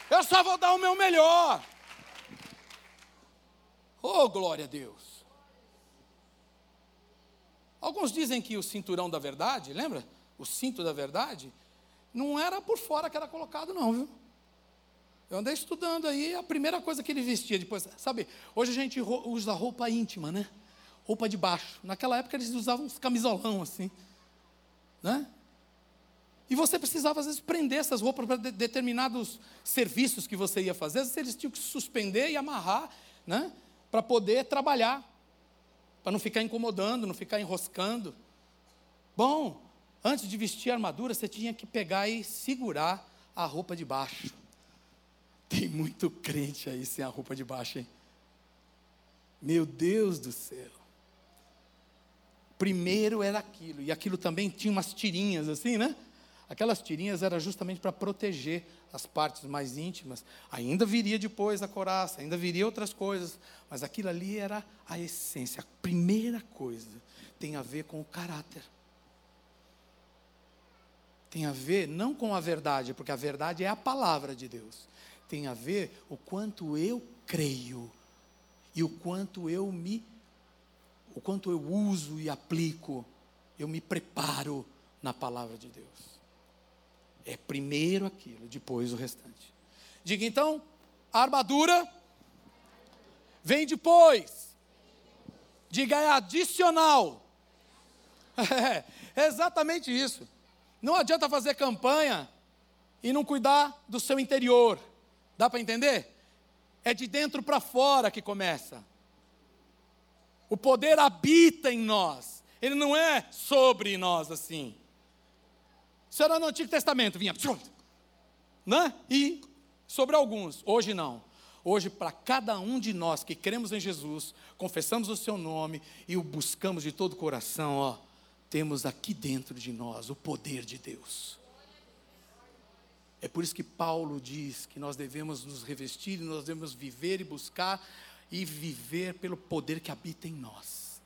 Eu só vou dar o meu melhor. Oh, glória a Deus! Alguns dizem que o cinturão da verdade, lembra? O cinto da verdade, não era por fora que era colocado, não, viu? Eu andei estudando aí, a primeira coisa que ele vestia depois, sabe, hoje a gente usa roupa íntima, né? Roupa de baixo. Naquela época eles usavam uns camisolão assim, né? E você precisava, às vezes, prender essas roupas para de determinados serviços que você ia fazer. Às vezes eles tinham que suspender e amarrar né? Para poder trabalhar, para não ficar incomodando, não ficar enroscando. Bom, antes de vestir a armadura, você tinha que pegar e segurar a roupa de baixo. Tem muito crente aí sem a roupa de baixo, hein? Meu Deus do céu. Primeiro era aquilo, e aquilo também tinha umas tirinhas assim, né? Aquelas tirinhas era justamente para proteger as partes mais íntimas. Ainda viria depois a coraça, ainda viria outras coisas, mas aquilo ali era a essência. A primeira coisa tem a ver com o caráter. Tem a ver não com a verdade, porque a verdade é a palavra de Deus. Tem a ver o quanto eu creio e o quanto eu me o quanto eu uso e aplico, eu me preparo na palavra de Deus. É primeiro aquilo, depois o restante. Diga então, a armadura vem depois. Diga é adicional. É, exatamente isso. Não adianta fazer campanha e não cuidar do seu interior. Dá para entender? É de dentro para fora que começa. O poder habita em nós. Ele não é sobre nós assim. Isso era no Antigo Testamento, vinha, né? E sobre alguns. Hoje não. Hoje, para cada um de nós que cremos em Jesus, confessamos o seu nome e o buscamos de todo o coração, ó, temos aqui dentro de nós o poder de Deus. É por isso que Paulo diz que nós devemos nos revestir, nós devemos viver e buscar e viver pelo poder que habita em nós.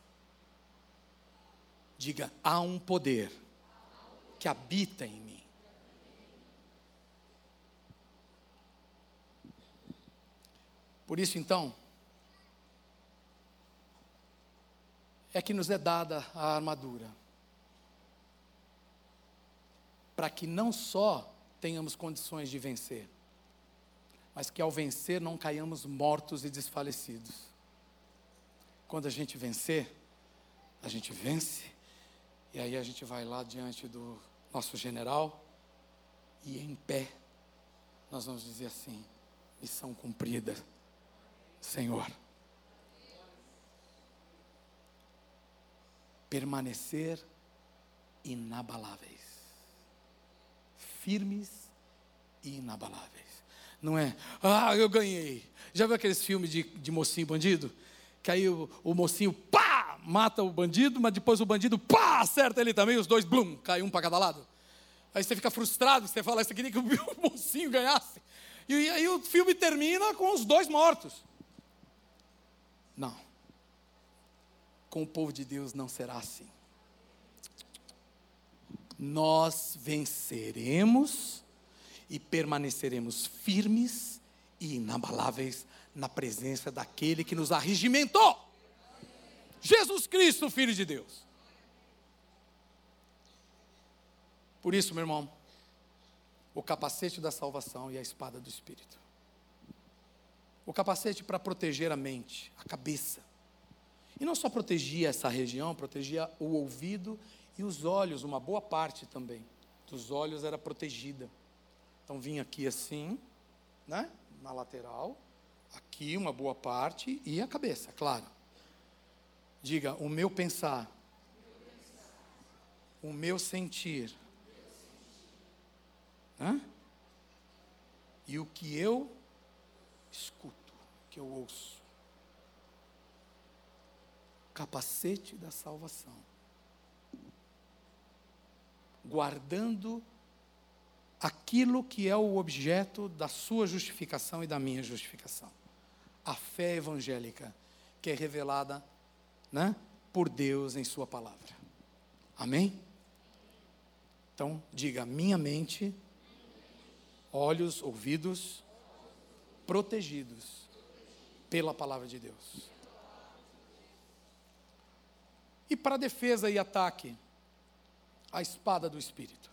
Diga, há um poder que habita em mim. Por isso, então, é que nos é dada a armadura. Para que não só tenhamos condições de vencer, mas que ao vencer não caiamos mortos e desfalecidos. Quando a gente vencer, a gente vence, e aí a gente vai lá diante do nosso general, e em pé, nós vamos dizer assim: missão cumprida, Senhor. Permanecer inabaláveis, firmes e inabaláveis. Não é, ah, eu ganhei. Já viu aqueles filmes de, de mocinho bandido? Que aí o, o mocinho, pá, mata o bandido, mas depois o bandido, pá, acerta ele também, os dois, blum, cai um para cada lado. Aí você fica frustrado, você fala, você queria que o mocinho ganhasse. E aí o filme termina com os dois mortos. Não. Com o povo de Deus não será assim. Nós venceremos e permaneceremos firmes e inabaláveis na presença daquele que nos arregimentou. Jesus Cristo, Filho de Deus. Por isso, meu irmão, o capacete da salvação e a espada do Espírito. O capacete para proteger a mente, a cabeça. E não só protegia essa região, protegia o ouvido e os olhos, uma boa parte também dos olhos era protegida. Então vinha aqui assim, né? Na lateral, aqui uma boa parte e a cabeça, claro. Diga, o meu pensar, o meu sentir, né? e o que eu escuto, que eu ouço. Capacete da salvação. Guardando aquilo que é o objeto da sua justificação e da minha justificação. A fé evangélica, que é revelada né, por Deus em Sua palavra. Amém? Então, diga: minha mente, olhos, ouvidos, protegidos pela palavra de Deus. E para defesa e ataque, a espada do Espírito.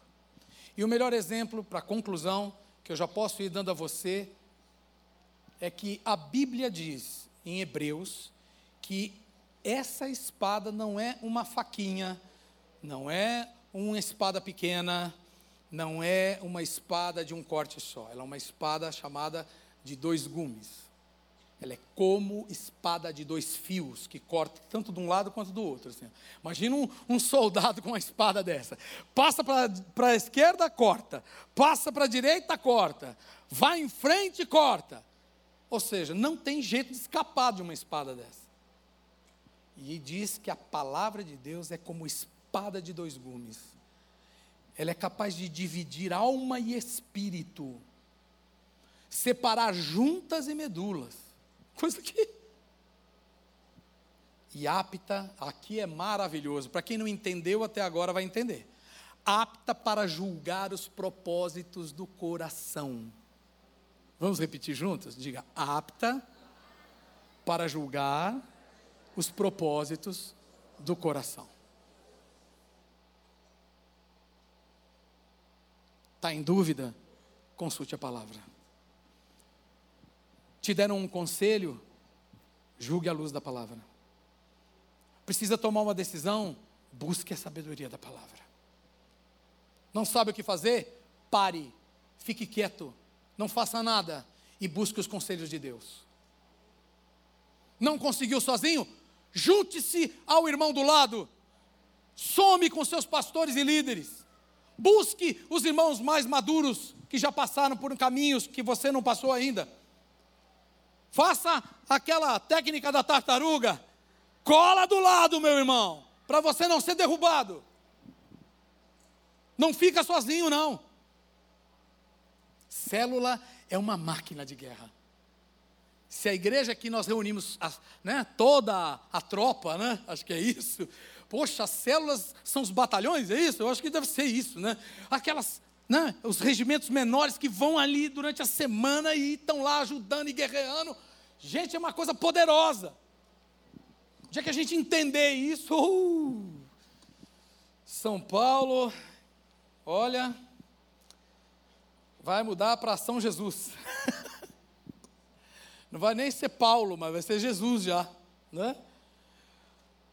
E o melhor exemplo, para conclusão, que eu já posso ir dando a você, é que a Bíblia diz em Hebreus que essa espada não é uma faquinha, não é uma espada pequena, não é uma espada de um corte só, ela é uma espada chamada de dois gumes. Ela é como espada de dois fios, que corta tanto de um lado quanto do outro. Assim. Imagina um, um, soldado com uma espada dessa. Passa para a esquerda, corta. Passa para a direita, corta. Vai em frente, corta. Ou seja, não tem jeito de escapar de uma espada dessa. E diz que a palavra de Deus é como espada de dois gumes. Ela é capaz de dividir alma e espírito, separar juntas e medulas Coisa que. E apta, aqui é maravilhoso. Para quem não entendeu até agora, vai entender. Apta para julgar os propósitos do coração. Vamos repetir juntos? Diga, apta para julgar os propósitos do coração. Está em dúvida? Consulte a palavra te deram um conselho, julgue a luz da palavra. Precisa tomar uma decisão, busque a sabedoria da palavra. Não sabe o que fazer? Pare, fique quieto, não faça nada e busque os conselhos de Deus. Não conseguiu sozinho? Junte-se ao irmão do lado, some com seus pastores e líderes, busque os irmãos mais maduros que já passaram por caminhos que você não passou ainda Faça aquela técnica da tartaruga. Cola do lado, meu irmão, para você não ser derrubado. Não fica sozinho, não. Célula é uma máquina de guerra. Se a igreja que nós reunimos, né, toda a tropa, né, acho que é isso. Poxa, as células são os batalhões, é isso? Eu acho que deve ser isso, né? Aquelas né? os regimentos menores que vão ali durante a semana e estão lá ajudando e guerreando. Gente, é uma coisa poderosa. O dia que a gente entender isso, uh, São Paulo, olha, vai mudar para São Jesus. Não vai nem ser Paulo, mas vai ser Jesus já, né?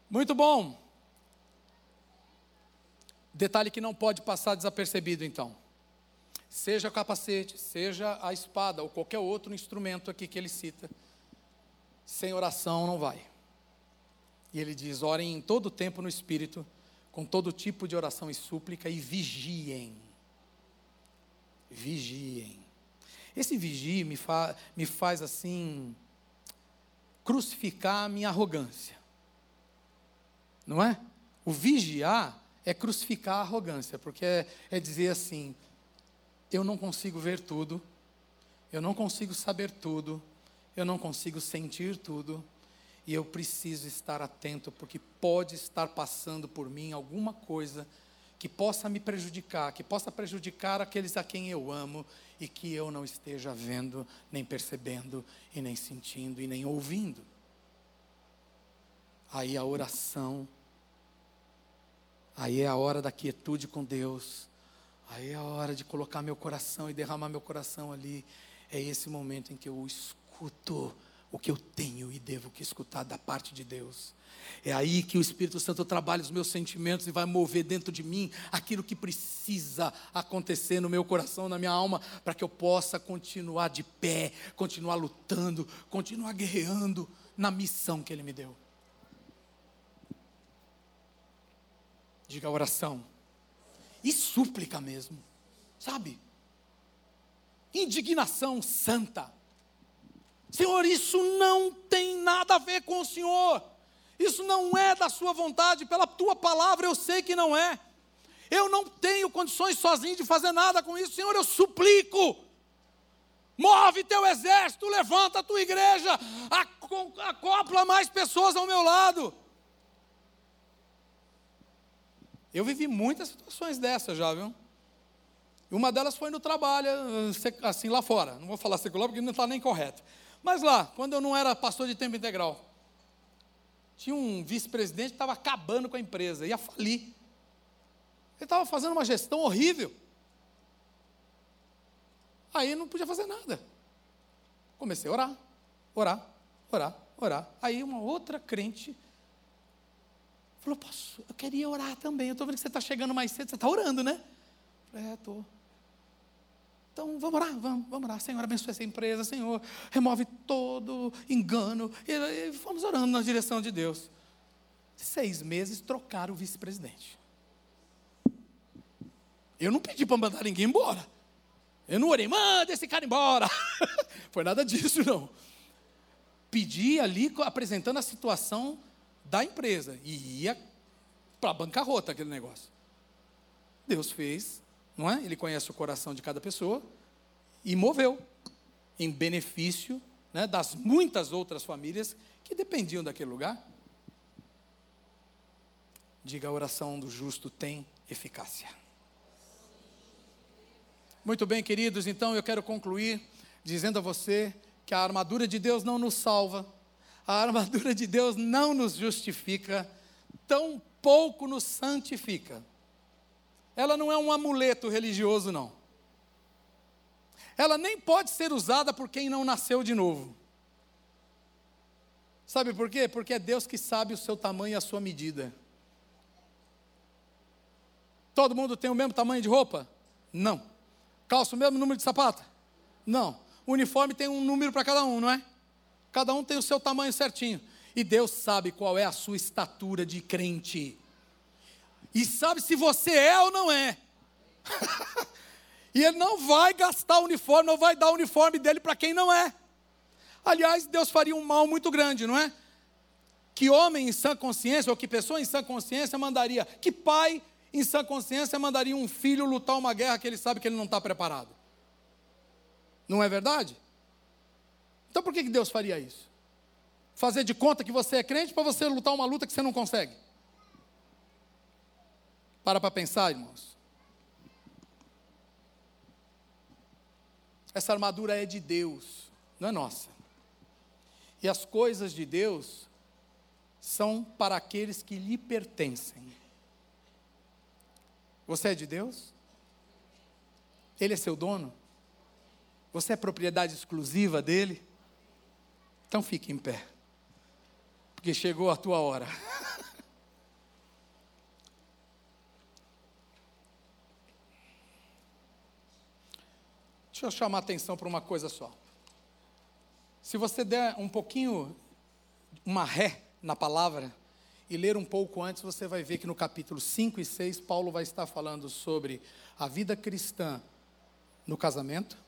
Muito bom. Detalhe que não pode passar desapercebido, então seja o capacete, seja a espada ou qualquer outro instrumento aqui que ele cita, sem oração não vai. E ele diz: orem em todo tempo no Espírito, com todo tipo de oração e súplica, e vigiem. Vigiem. Esse vigie me, fa me faz assim, crucificar a minha arrogância. Não é? O vigiar é crucificar a arrogância, porque é, é dizer assim: eu não consigo ver tudo, eu não consigo saber tudo, eu não consigo sentir tudo, e eu preciso estar atento, porque pode estar passando por mim alguma coisa que possa me prejudicar, que possa prejudicar aqueles a quem eu amo e que eu não esteja vendo, nem percebendo, e nem sentindo, e nem ouvindo. Aí a oração, aí é a hora da quietude com Deus Aí é a hora de colocar meu coração e derramar meu coração ali. É esse momento em que eu escuto o que eu tenho e devo que escutar da parte de Deus. É aí que o Espírito Santo trabalha os meus sentimentos e vai mover dentro de mim aquilo que precisa acontecer no meu coração, na minha alma, para que eu possa continuar de pé, continuar lutando, continuar guerreando na missão que Ele me deu. Diga a oração e súplica mesmo, sabe? Indignação santa. Senhor, isso não tem nada a ver com o Senhor. Isso não é da Sua vontade, pela Tua palavra eu sei que não é. Eu não tenho condições sozinho de fazer nada com isso, Senhor, eu suplico. Move teu exército, levanta a tua igreja, acopla mais pessoas ao meu lado. Eu vivi muitas situações dessas já, viu? Uma delas foi no trabalho, assim, lá fora. Não vou falar secular porque não está nem correto. Mas lá, quando eu não era pastor de tempo integral, tinha um vice-presidente que estava acabando com a empresa, ia falir. Ele estava fazendo uma gestão horrível. Aí não podia fazer nada. Comecei a orar, orar, orar, orar. Aí uma outra crente Falou, posso, eu queria orar também. Eu estou vendo que você está chegando mais cedo, você está orando, né? falei, é, estou. Então vamos orar, vamos, vamos orar. Senhor, abençoe essa empresa, Senhor, remove todo engano. E, e vamos orando na direção de Deus. Seis meses trocaram o vice-presidente. Eu não pedi para mandar ninguém embora. Eu não orei, manda esse cara embora. Foi nada disso, não. Pedi ali, apresentando a situação da empresa. E ia para a bancarrota aquele negócio. Deus fez, não é? Ele conhece o coração de cada pessoa e moveu em benefício né, das muitas outras famílias que dependiam daquele lugar. Diga a oração do justo tem eficácia. Muito bem, queridos, então eu quero concluir dizendo a você que a armadura de Deus não nos salva, a armadura de Deus não nos justifica, tão pouco nos santifica. Ela não é um amuleto religioso, não. Ela nem pode ser usada por quem não nasceu de novo. Sabe por quê? Porque é Deus que sabe o seu tamanho e a sua medida. Todo mundo tem o mesmo tamanho de roupa? Não. Calça o mesmo número de sapato? Não. O uniforme tem um número para cada um, não é? Cada um tem o seu tamanho certinho. E Deus sabe qual é a sua estatura de crente. E sabe se você é ou não é. e Ele não vai gastar o uniforme, não vai dar o uniforme dele para quem não é. Aliás, Deus faria um mal muito grande, não é? Que homem em sã consciência, ou que pessoa em sã consciência mandaria, que pai em sã consciência, mandaria um filho lutar uma guerra que ele sabe que ele não está preparado. Não é verdade? Então por que Deus faria isso? Fazer de conta que você é crente para você lutar uma luta que você não consegue? Para para pensar, irmãos. Essa armadura é de Deus, não é nossa. E as coisas de Deus são para aqueles que lhe pertencem. Você é de Deus? Ele é seu dono? Você é propriedade exclusiva dele? Então fique em pé, porque chegou a tua hora. Deixa eu chamar a atenção para uma coisa só. Se você der um pouquinho, uma ré na palavra, e ler um pouco antes, você vai ver que no capítulo 5 e 6, Paulo vai estar falando sobre a vida cristã no casamento,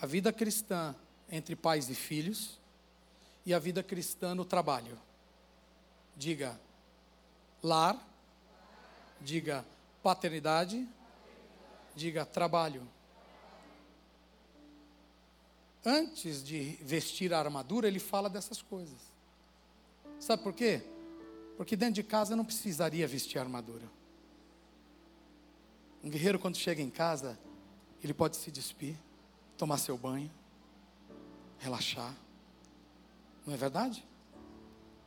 a vida cristã entre pais e filhos e a vida cristã no trabalho. Diga lar, diga paternidade, diga trabalho. Antes de vestir a armadura, ele fala dessas coisas. Sabe por quê? Porque dentro de casa não precisaria vestir armadura. Um guerreiro, quando chega em casa, ele pode se despir, tomar seu banho, relaxar. Não é verdade?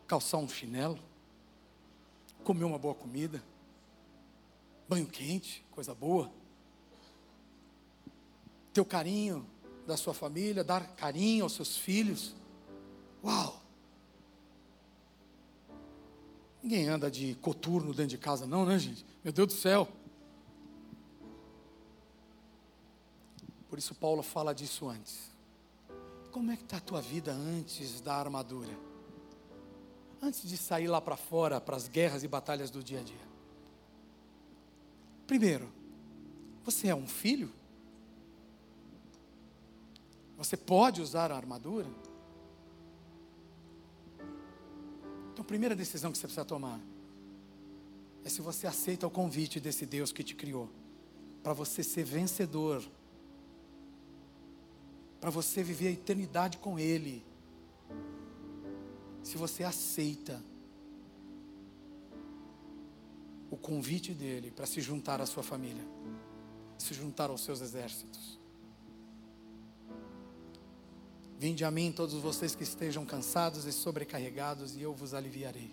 Calçar um chinelo, comer uma boa comida, banho quente, coisa boa. Ter o carinho da sua família, dar carinho aos seus filhos. Uau! Ninguém anda de coturno dentro de casa, não, né, gente? Meu Deus do céu. Por isso Paulo fala disso antes. Como é que está a tua vida antes da armadura? Antes de sair lá para fora, para as guerras e batalhas do dia a dia. Primeiro, você é um filho? Você pode usar a armadura? Então, a primeira decisão que você precisa tomar é se você aceita o convite desse Deus que te criou, para você ser vencedor, para você viver a eternidade com Ele. Se você aceita o convite dele para se juntar à sua família, se juntar aos seus exércitos. Vinde a mim todos vocês que estejam cansados e sobrecarregados, e eu vos aliviarei.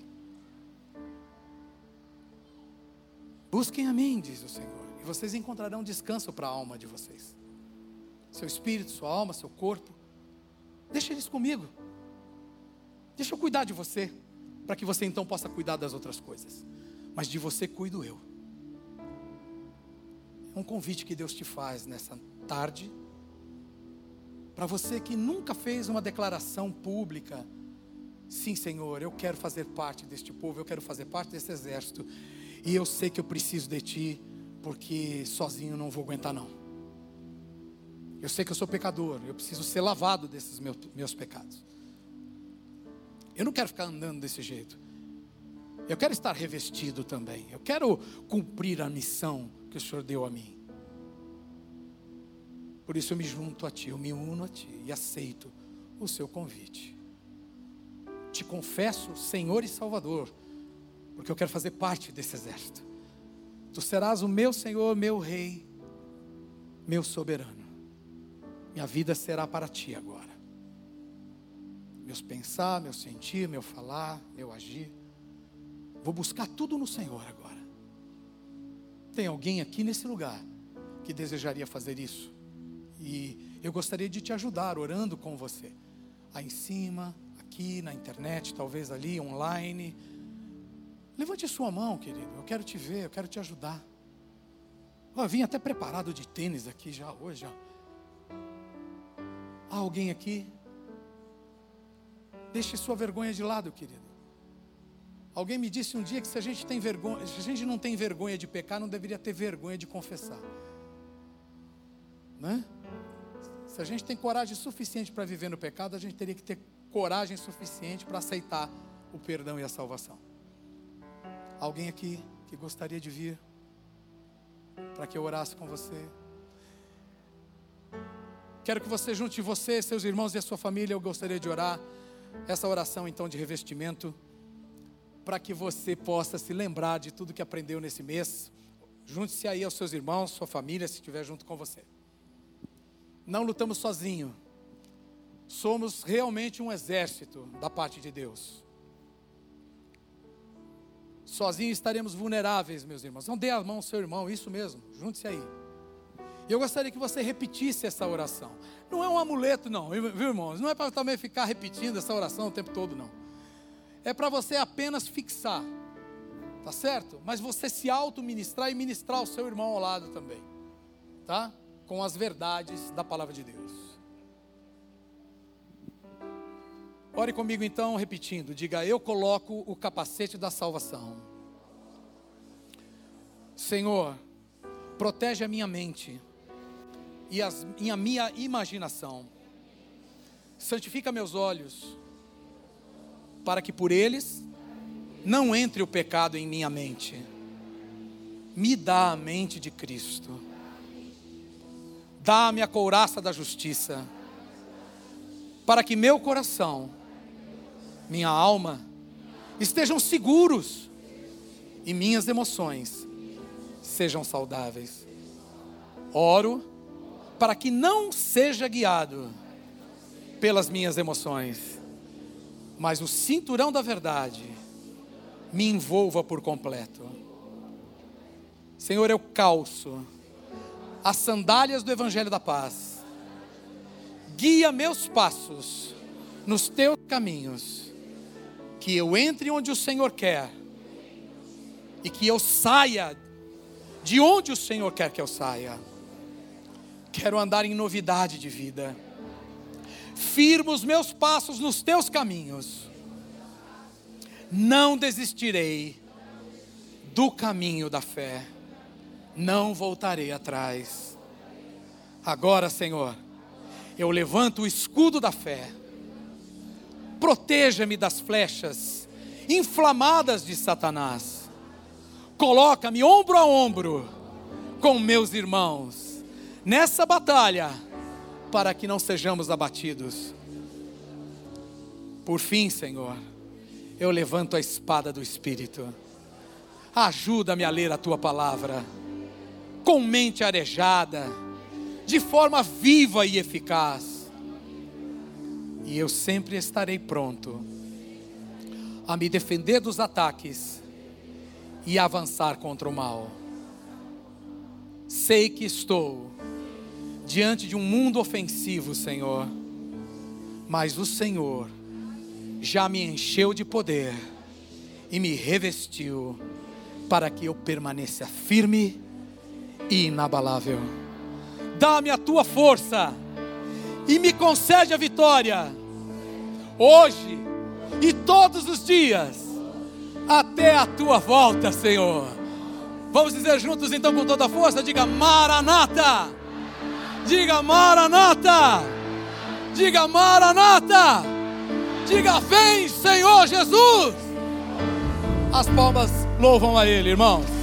Busquem a mim, diz o Senhor, e vocês encontrarão descanso para a alma de vocês. Seu espírito, sua alma, seu corpo. Deixa eles comigo. Deixa eu cuidar de você, para que você então possa cuidar das outras coisas. Mas de você cuido eu. É um convite que Deus te faz nessa tarde. Para você que nunca fez uma declaração pública, sim, Senhor, eu quero fazer parte deste povo, eu quero fazer parte desse exército, e eu sei que eu preciso de Ti, porque sozinho não vou aguentar, não. Eu sei que eu sou pecador, eu preciso ser lavado desses meus, meus pecados. Eu não quero ficar andando desse jeito. Eu quero estar revestido também. Eu quero cumprir a missão que o Senhor deu a mim. Por isso eu me junto a Ti, eu me uno a Ti e aceito o Seu convite. Te confesso, Senhor e Salvador, porque eu quero fazer parte desse exército. Tu serás o meu Senhor, meu Rei, meu soberano. Minha vida será para Ti agora meus pensar, meu sentir, meu falar, meu agir. Vou buscar tudo no Senhor agora. Tem alguém aqui nesse lugar que desejaria fazer isso? E eu gostaria de te ajudar orando com você. Aí em cima, aqui na internet, talvez ali, online. Levante sua mão, querido. Eu quero te ver, eu quero te ajudar. Eu vim até preparado de tênis aqui já hoje. Ó. Há alguém aqui Deixe sua vergonha de lado, querido. Alguém me disse um dia que se a gente tem vergonha, se a gente não tem vergonha de pecar, não deveria ter vergonha de confessar. Né? Se a gente tem coragem suficiente para viver no pecado, a gente teria que ter coragem suficiente para aceitar o perdão e a salvação. Alguém aqui que gostaria de vir para que eu orasse com você? Quero que você junte você, seus irmãos e a sua família. Eu gostaria de orar essa oração então de revestimento, para que você possa se lembrar de tudo que aprendeu nesse mês. Junte-se aí aos seus irmãos, sua família, se estiver junto com você. Não lutamos sozinho. Somos realmente um exército da parte de Deus. Sozinho estaremos vulneráveis, meus irmãos. Não dê a mão ao seu irmão, isso mesmo. Junte-se aí. Eu gostaria que você repetisse essa oração. Não é um amuleto, não, viu, irmãos? Não é para também ficar repetindo essa oração o tempo todo, não. É para você apenas fixar, tá certo? Mas você se auto-ministrar e ministrar o seu irmão ao lado também, tá? Com as verdades da palavra de Deus. Ore comigo então, repetindo: diga, eu coloco o capacete da salvação. Senhor, protege a minha mente e, as, e a minha imaginação. Santifica meus olhos, para que por eles não entre o pecado em minha mente. Me dá a mente de Cristo. Dá-me a couraça da justiça, para que meu coração, minha alma, estejam seguros e minhas emoções sejam saudáveis. Oro para que não seja guiado pelas minhas emoções, mas o cinturão da verdade me envolva por completo. Senhor, eu calço as sandálias do Evangelho da Paz, guia meus passos nos teus caminhos, que eu entre onde o Senhor quer e que eu saia de onde o Senhor quer que eu saia Quero andar em novidade de vida. Firmo os meus passos nos teus caminhos. Não desistirei do caminho da fé. Não voltarei atrás. Agora, Senhor, eu levanto o escudo da fé. Proteja-me das flechas inflamadas de Satanás. Coloca-me ombro a ombro com meus irmãos nessa batalha, para que não sejamos abatidos. Por fim, Senhor, eu levanto a espada do Espírito. Ajuda-me a ler a tua palavra, com mente arejada, de forma viva e eficaz. E eu sempre estarei pronto a me defender dos ataques e avançar contra o mal. Sei que estou diante de um mundo ofensivo, Senhor, mas o Senhor já me encheu de poder e me revestiu para que eu permaneça firme inabalável. dá-me a tua força e me concede a vitória, hoje e todos os dias, até a tua volta, Senhor. Vamos dizer juntos então com toda a força: diga Maranata, diga Maranata, diga Maranata, diga Vem, Senhor Jesus. As palmas louvam a Ele, irmãos.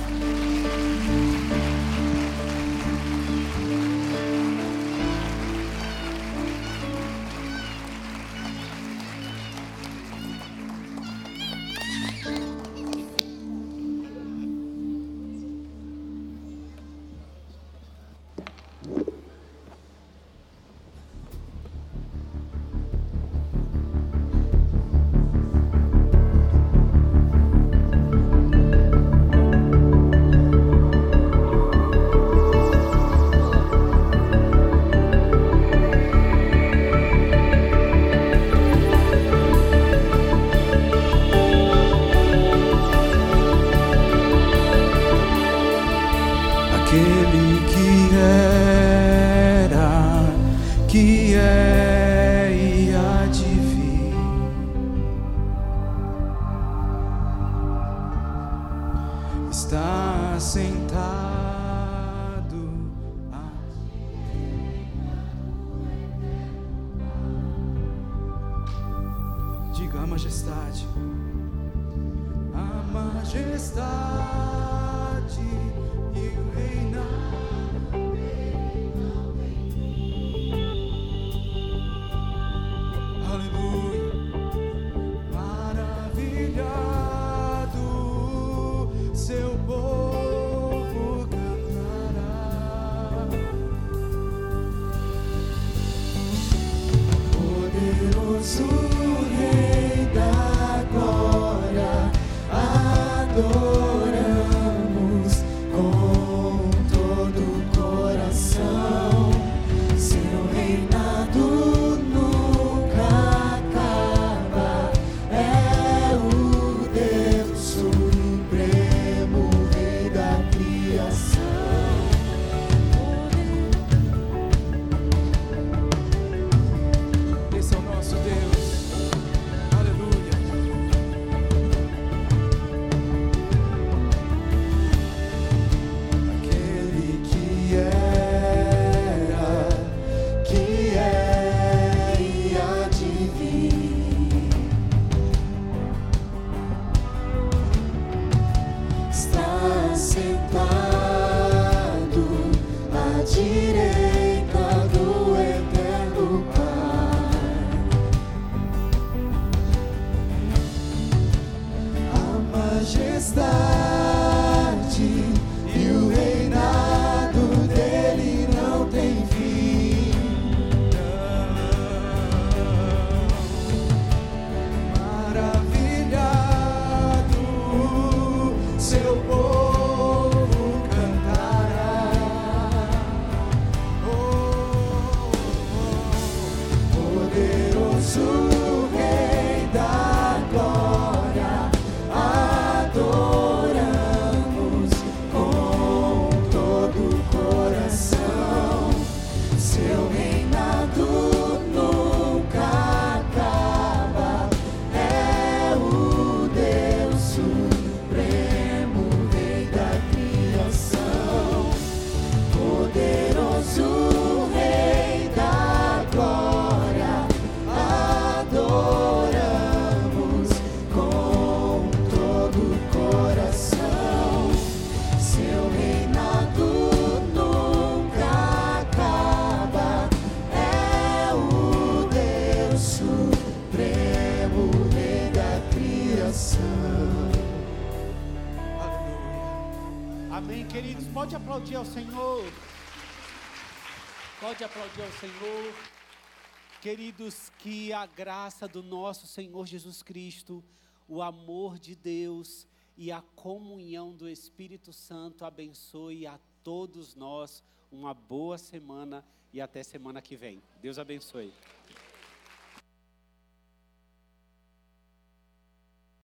Queridos, que a graça do nosso Senhor Jesus Cristo, o amor de Deus e a comunhão do Espírito Santo abençoe a todos nós. Uma boa semana e até semana que vem. Deus abençoe.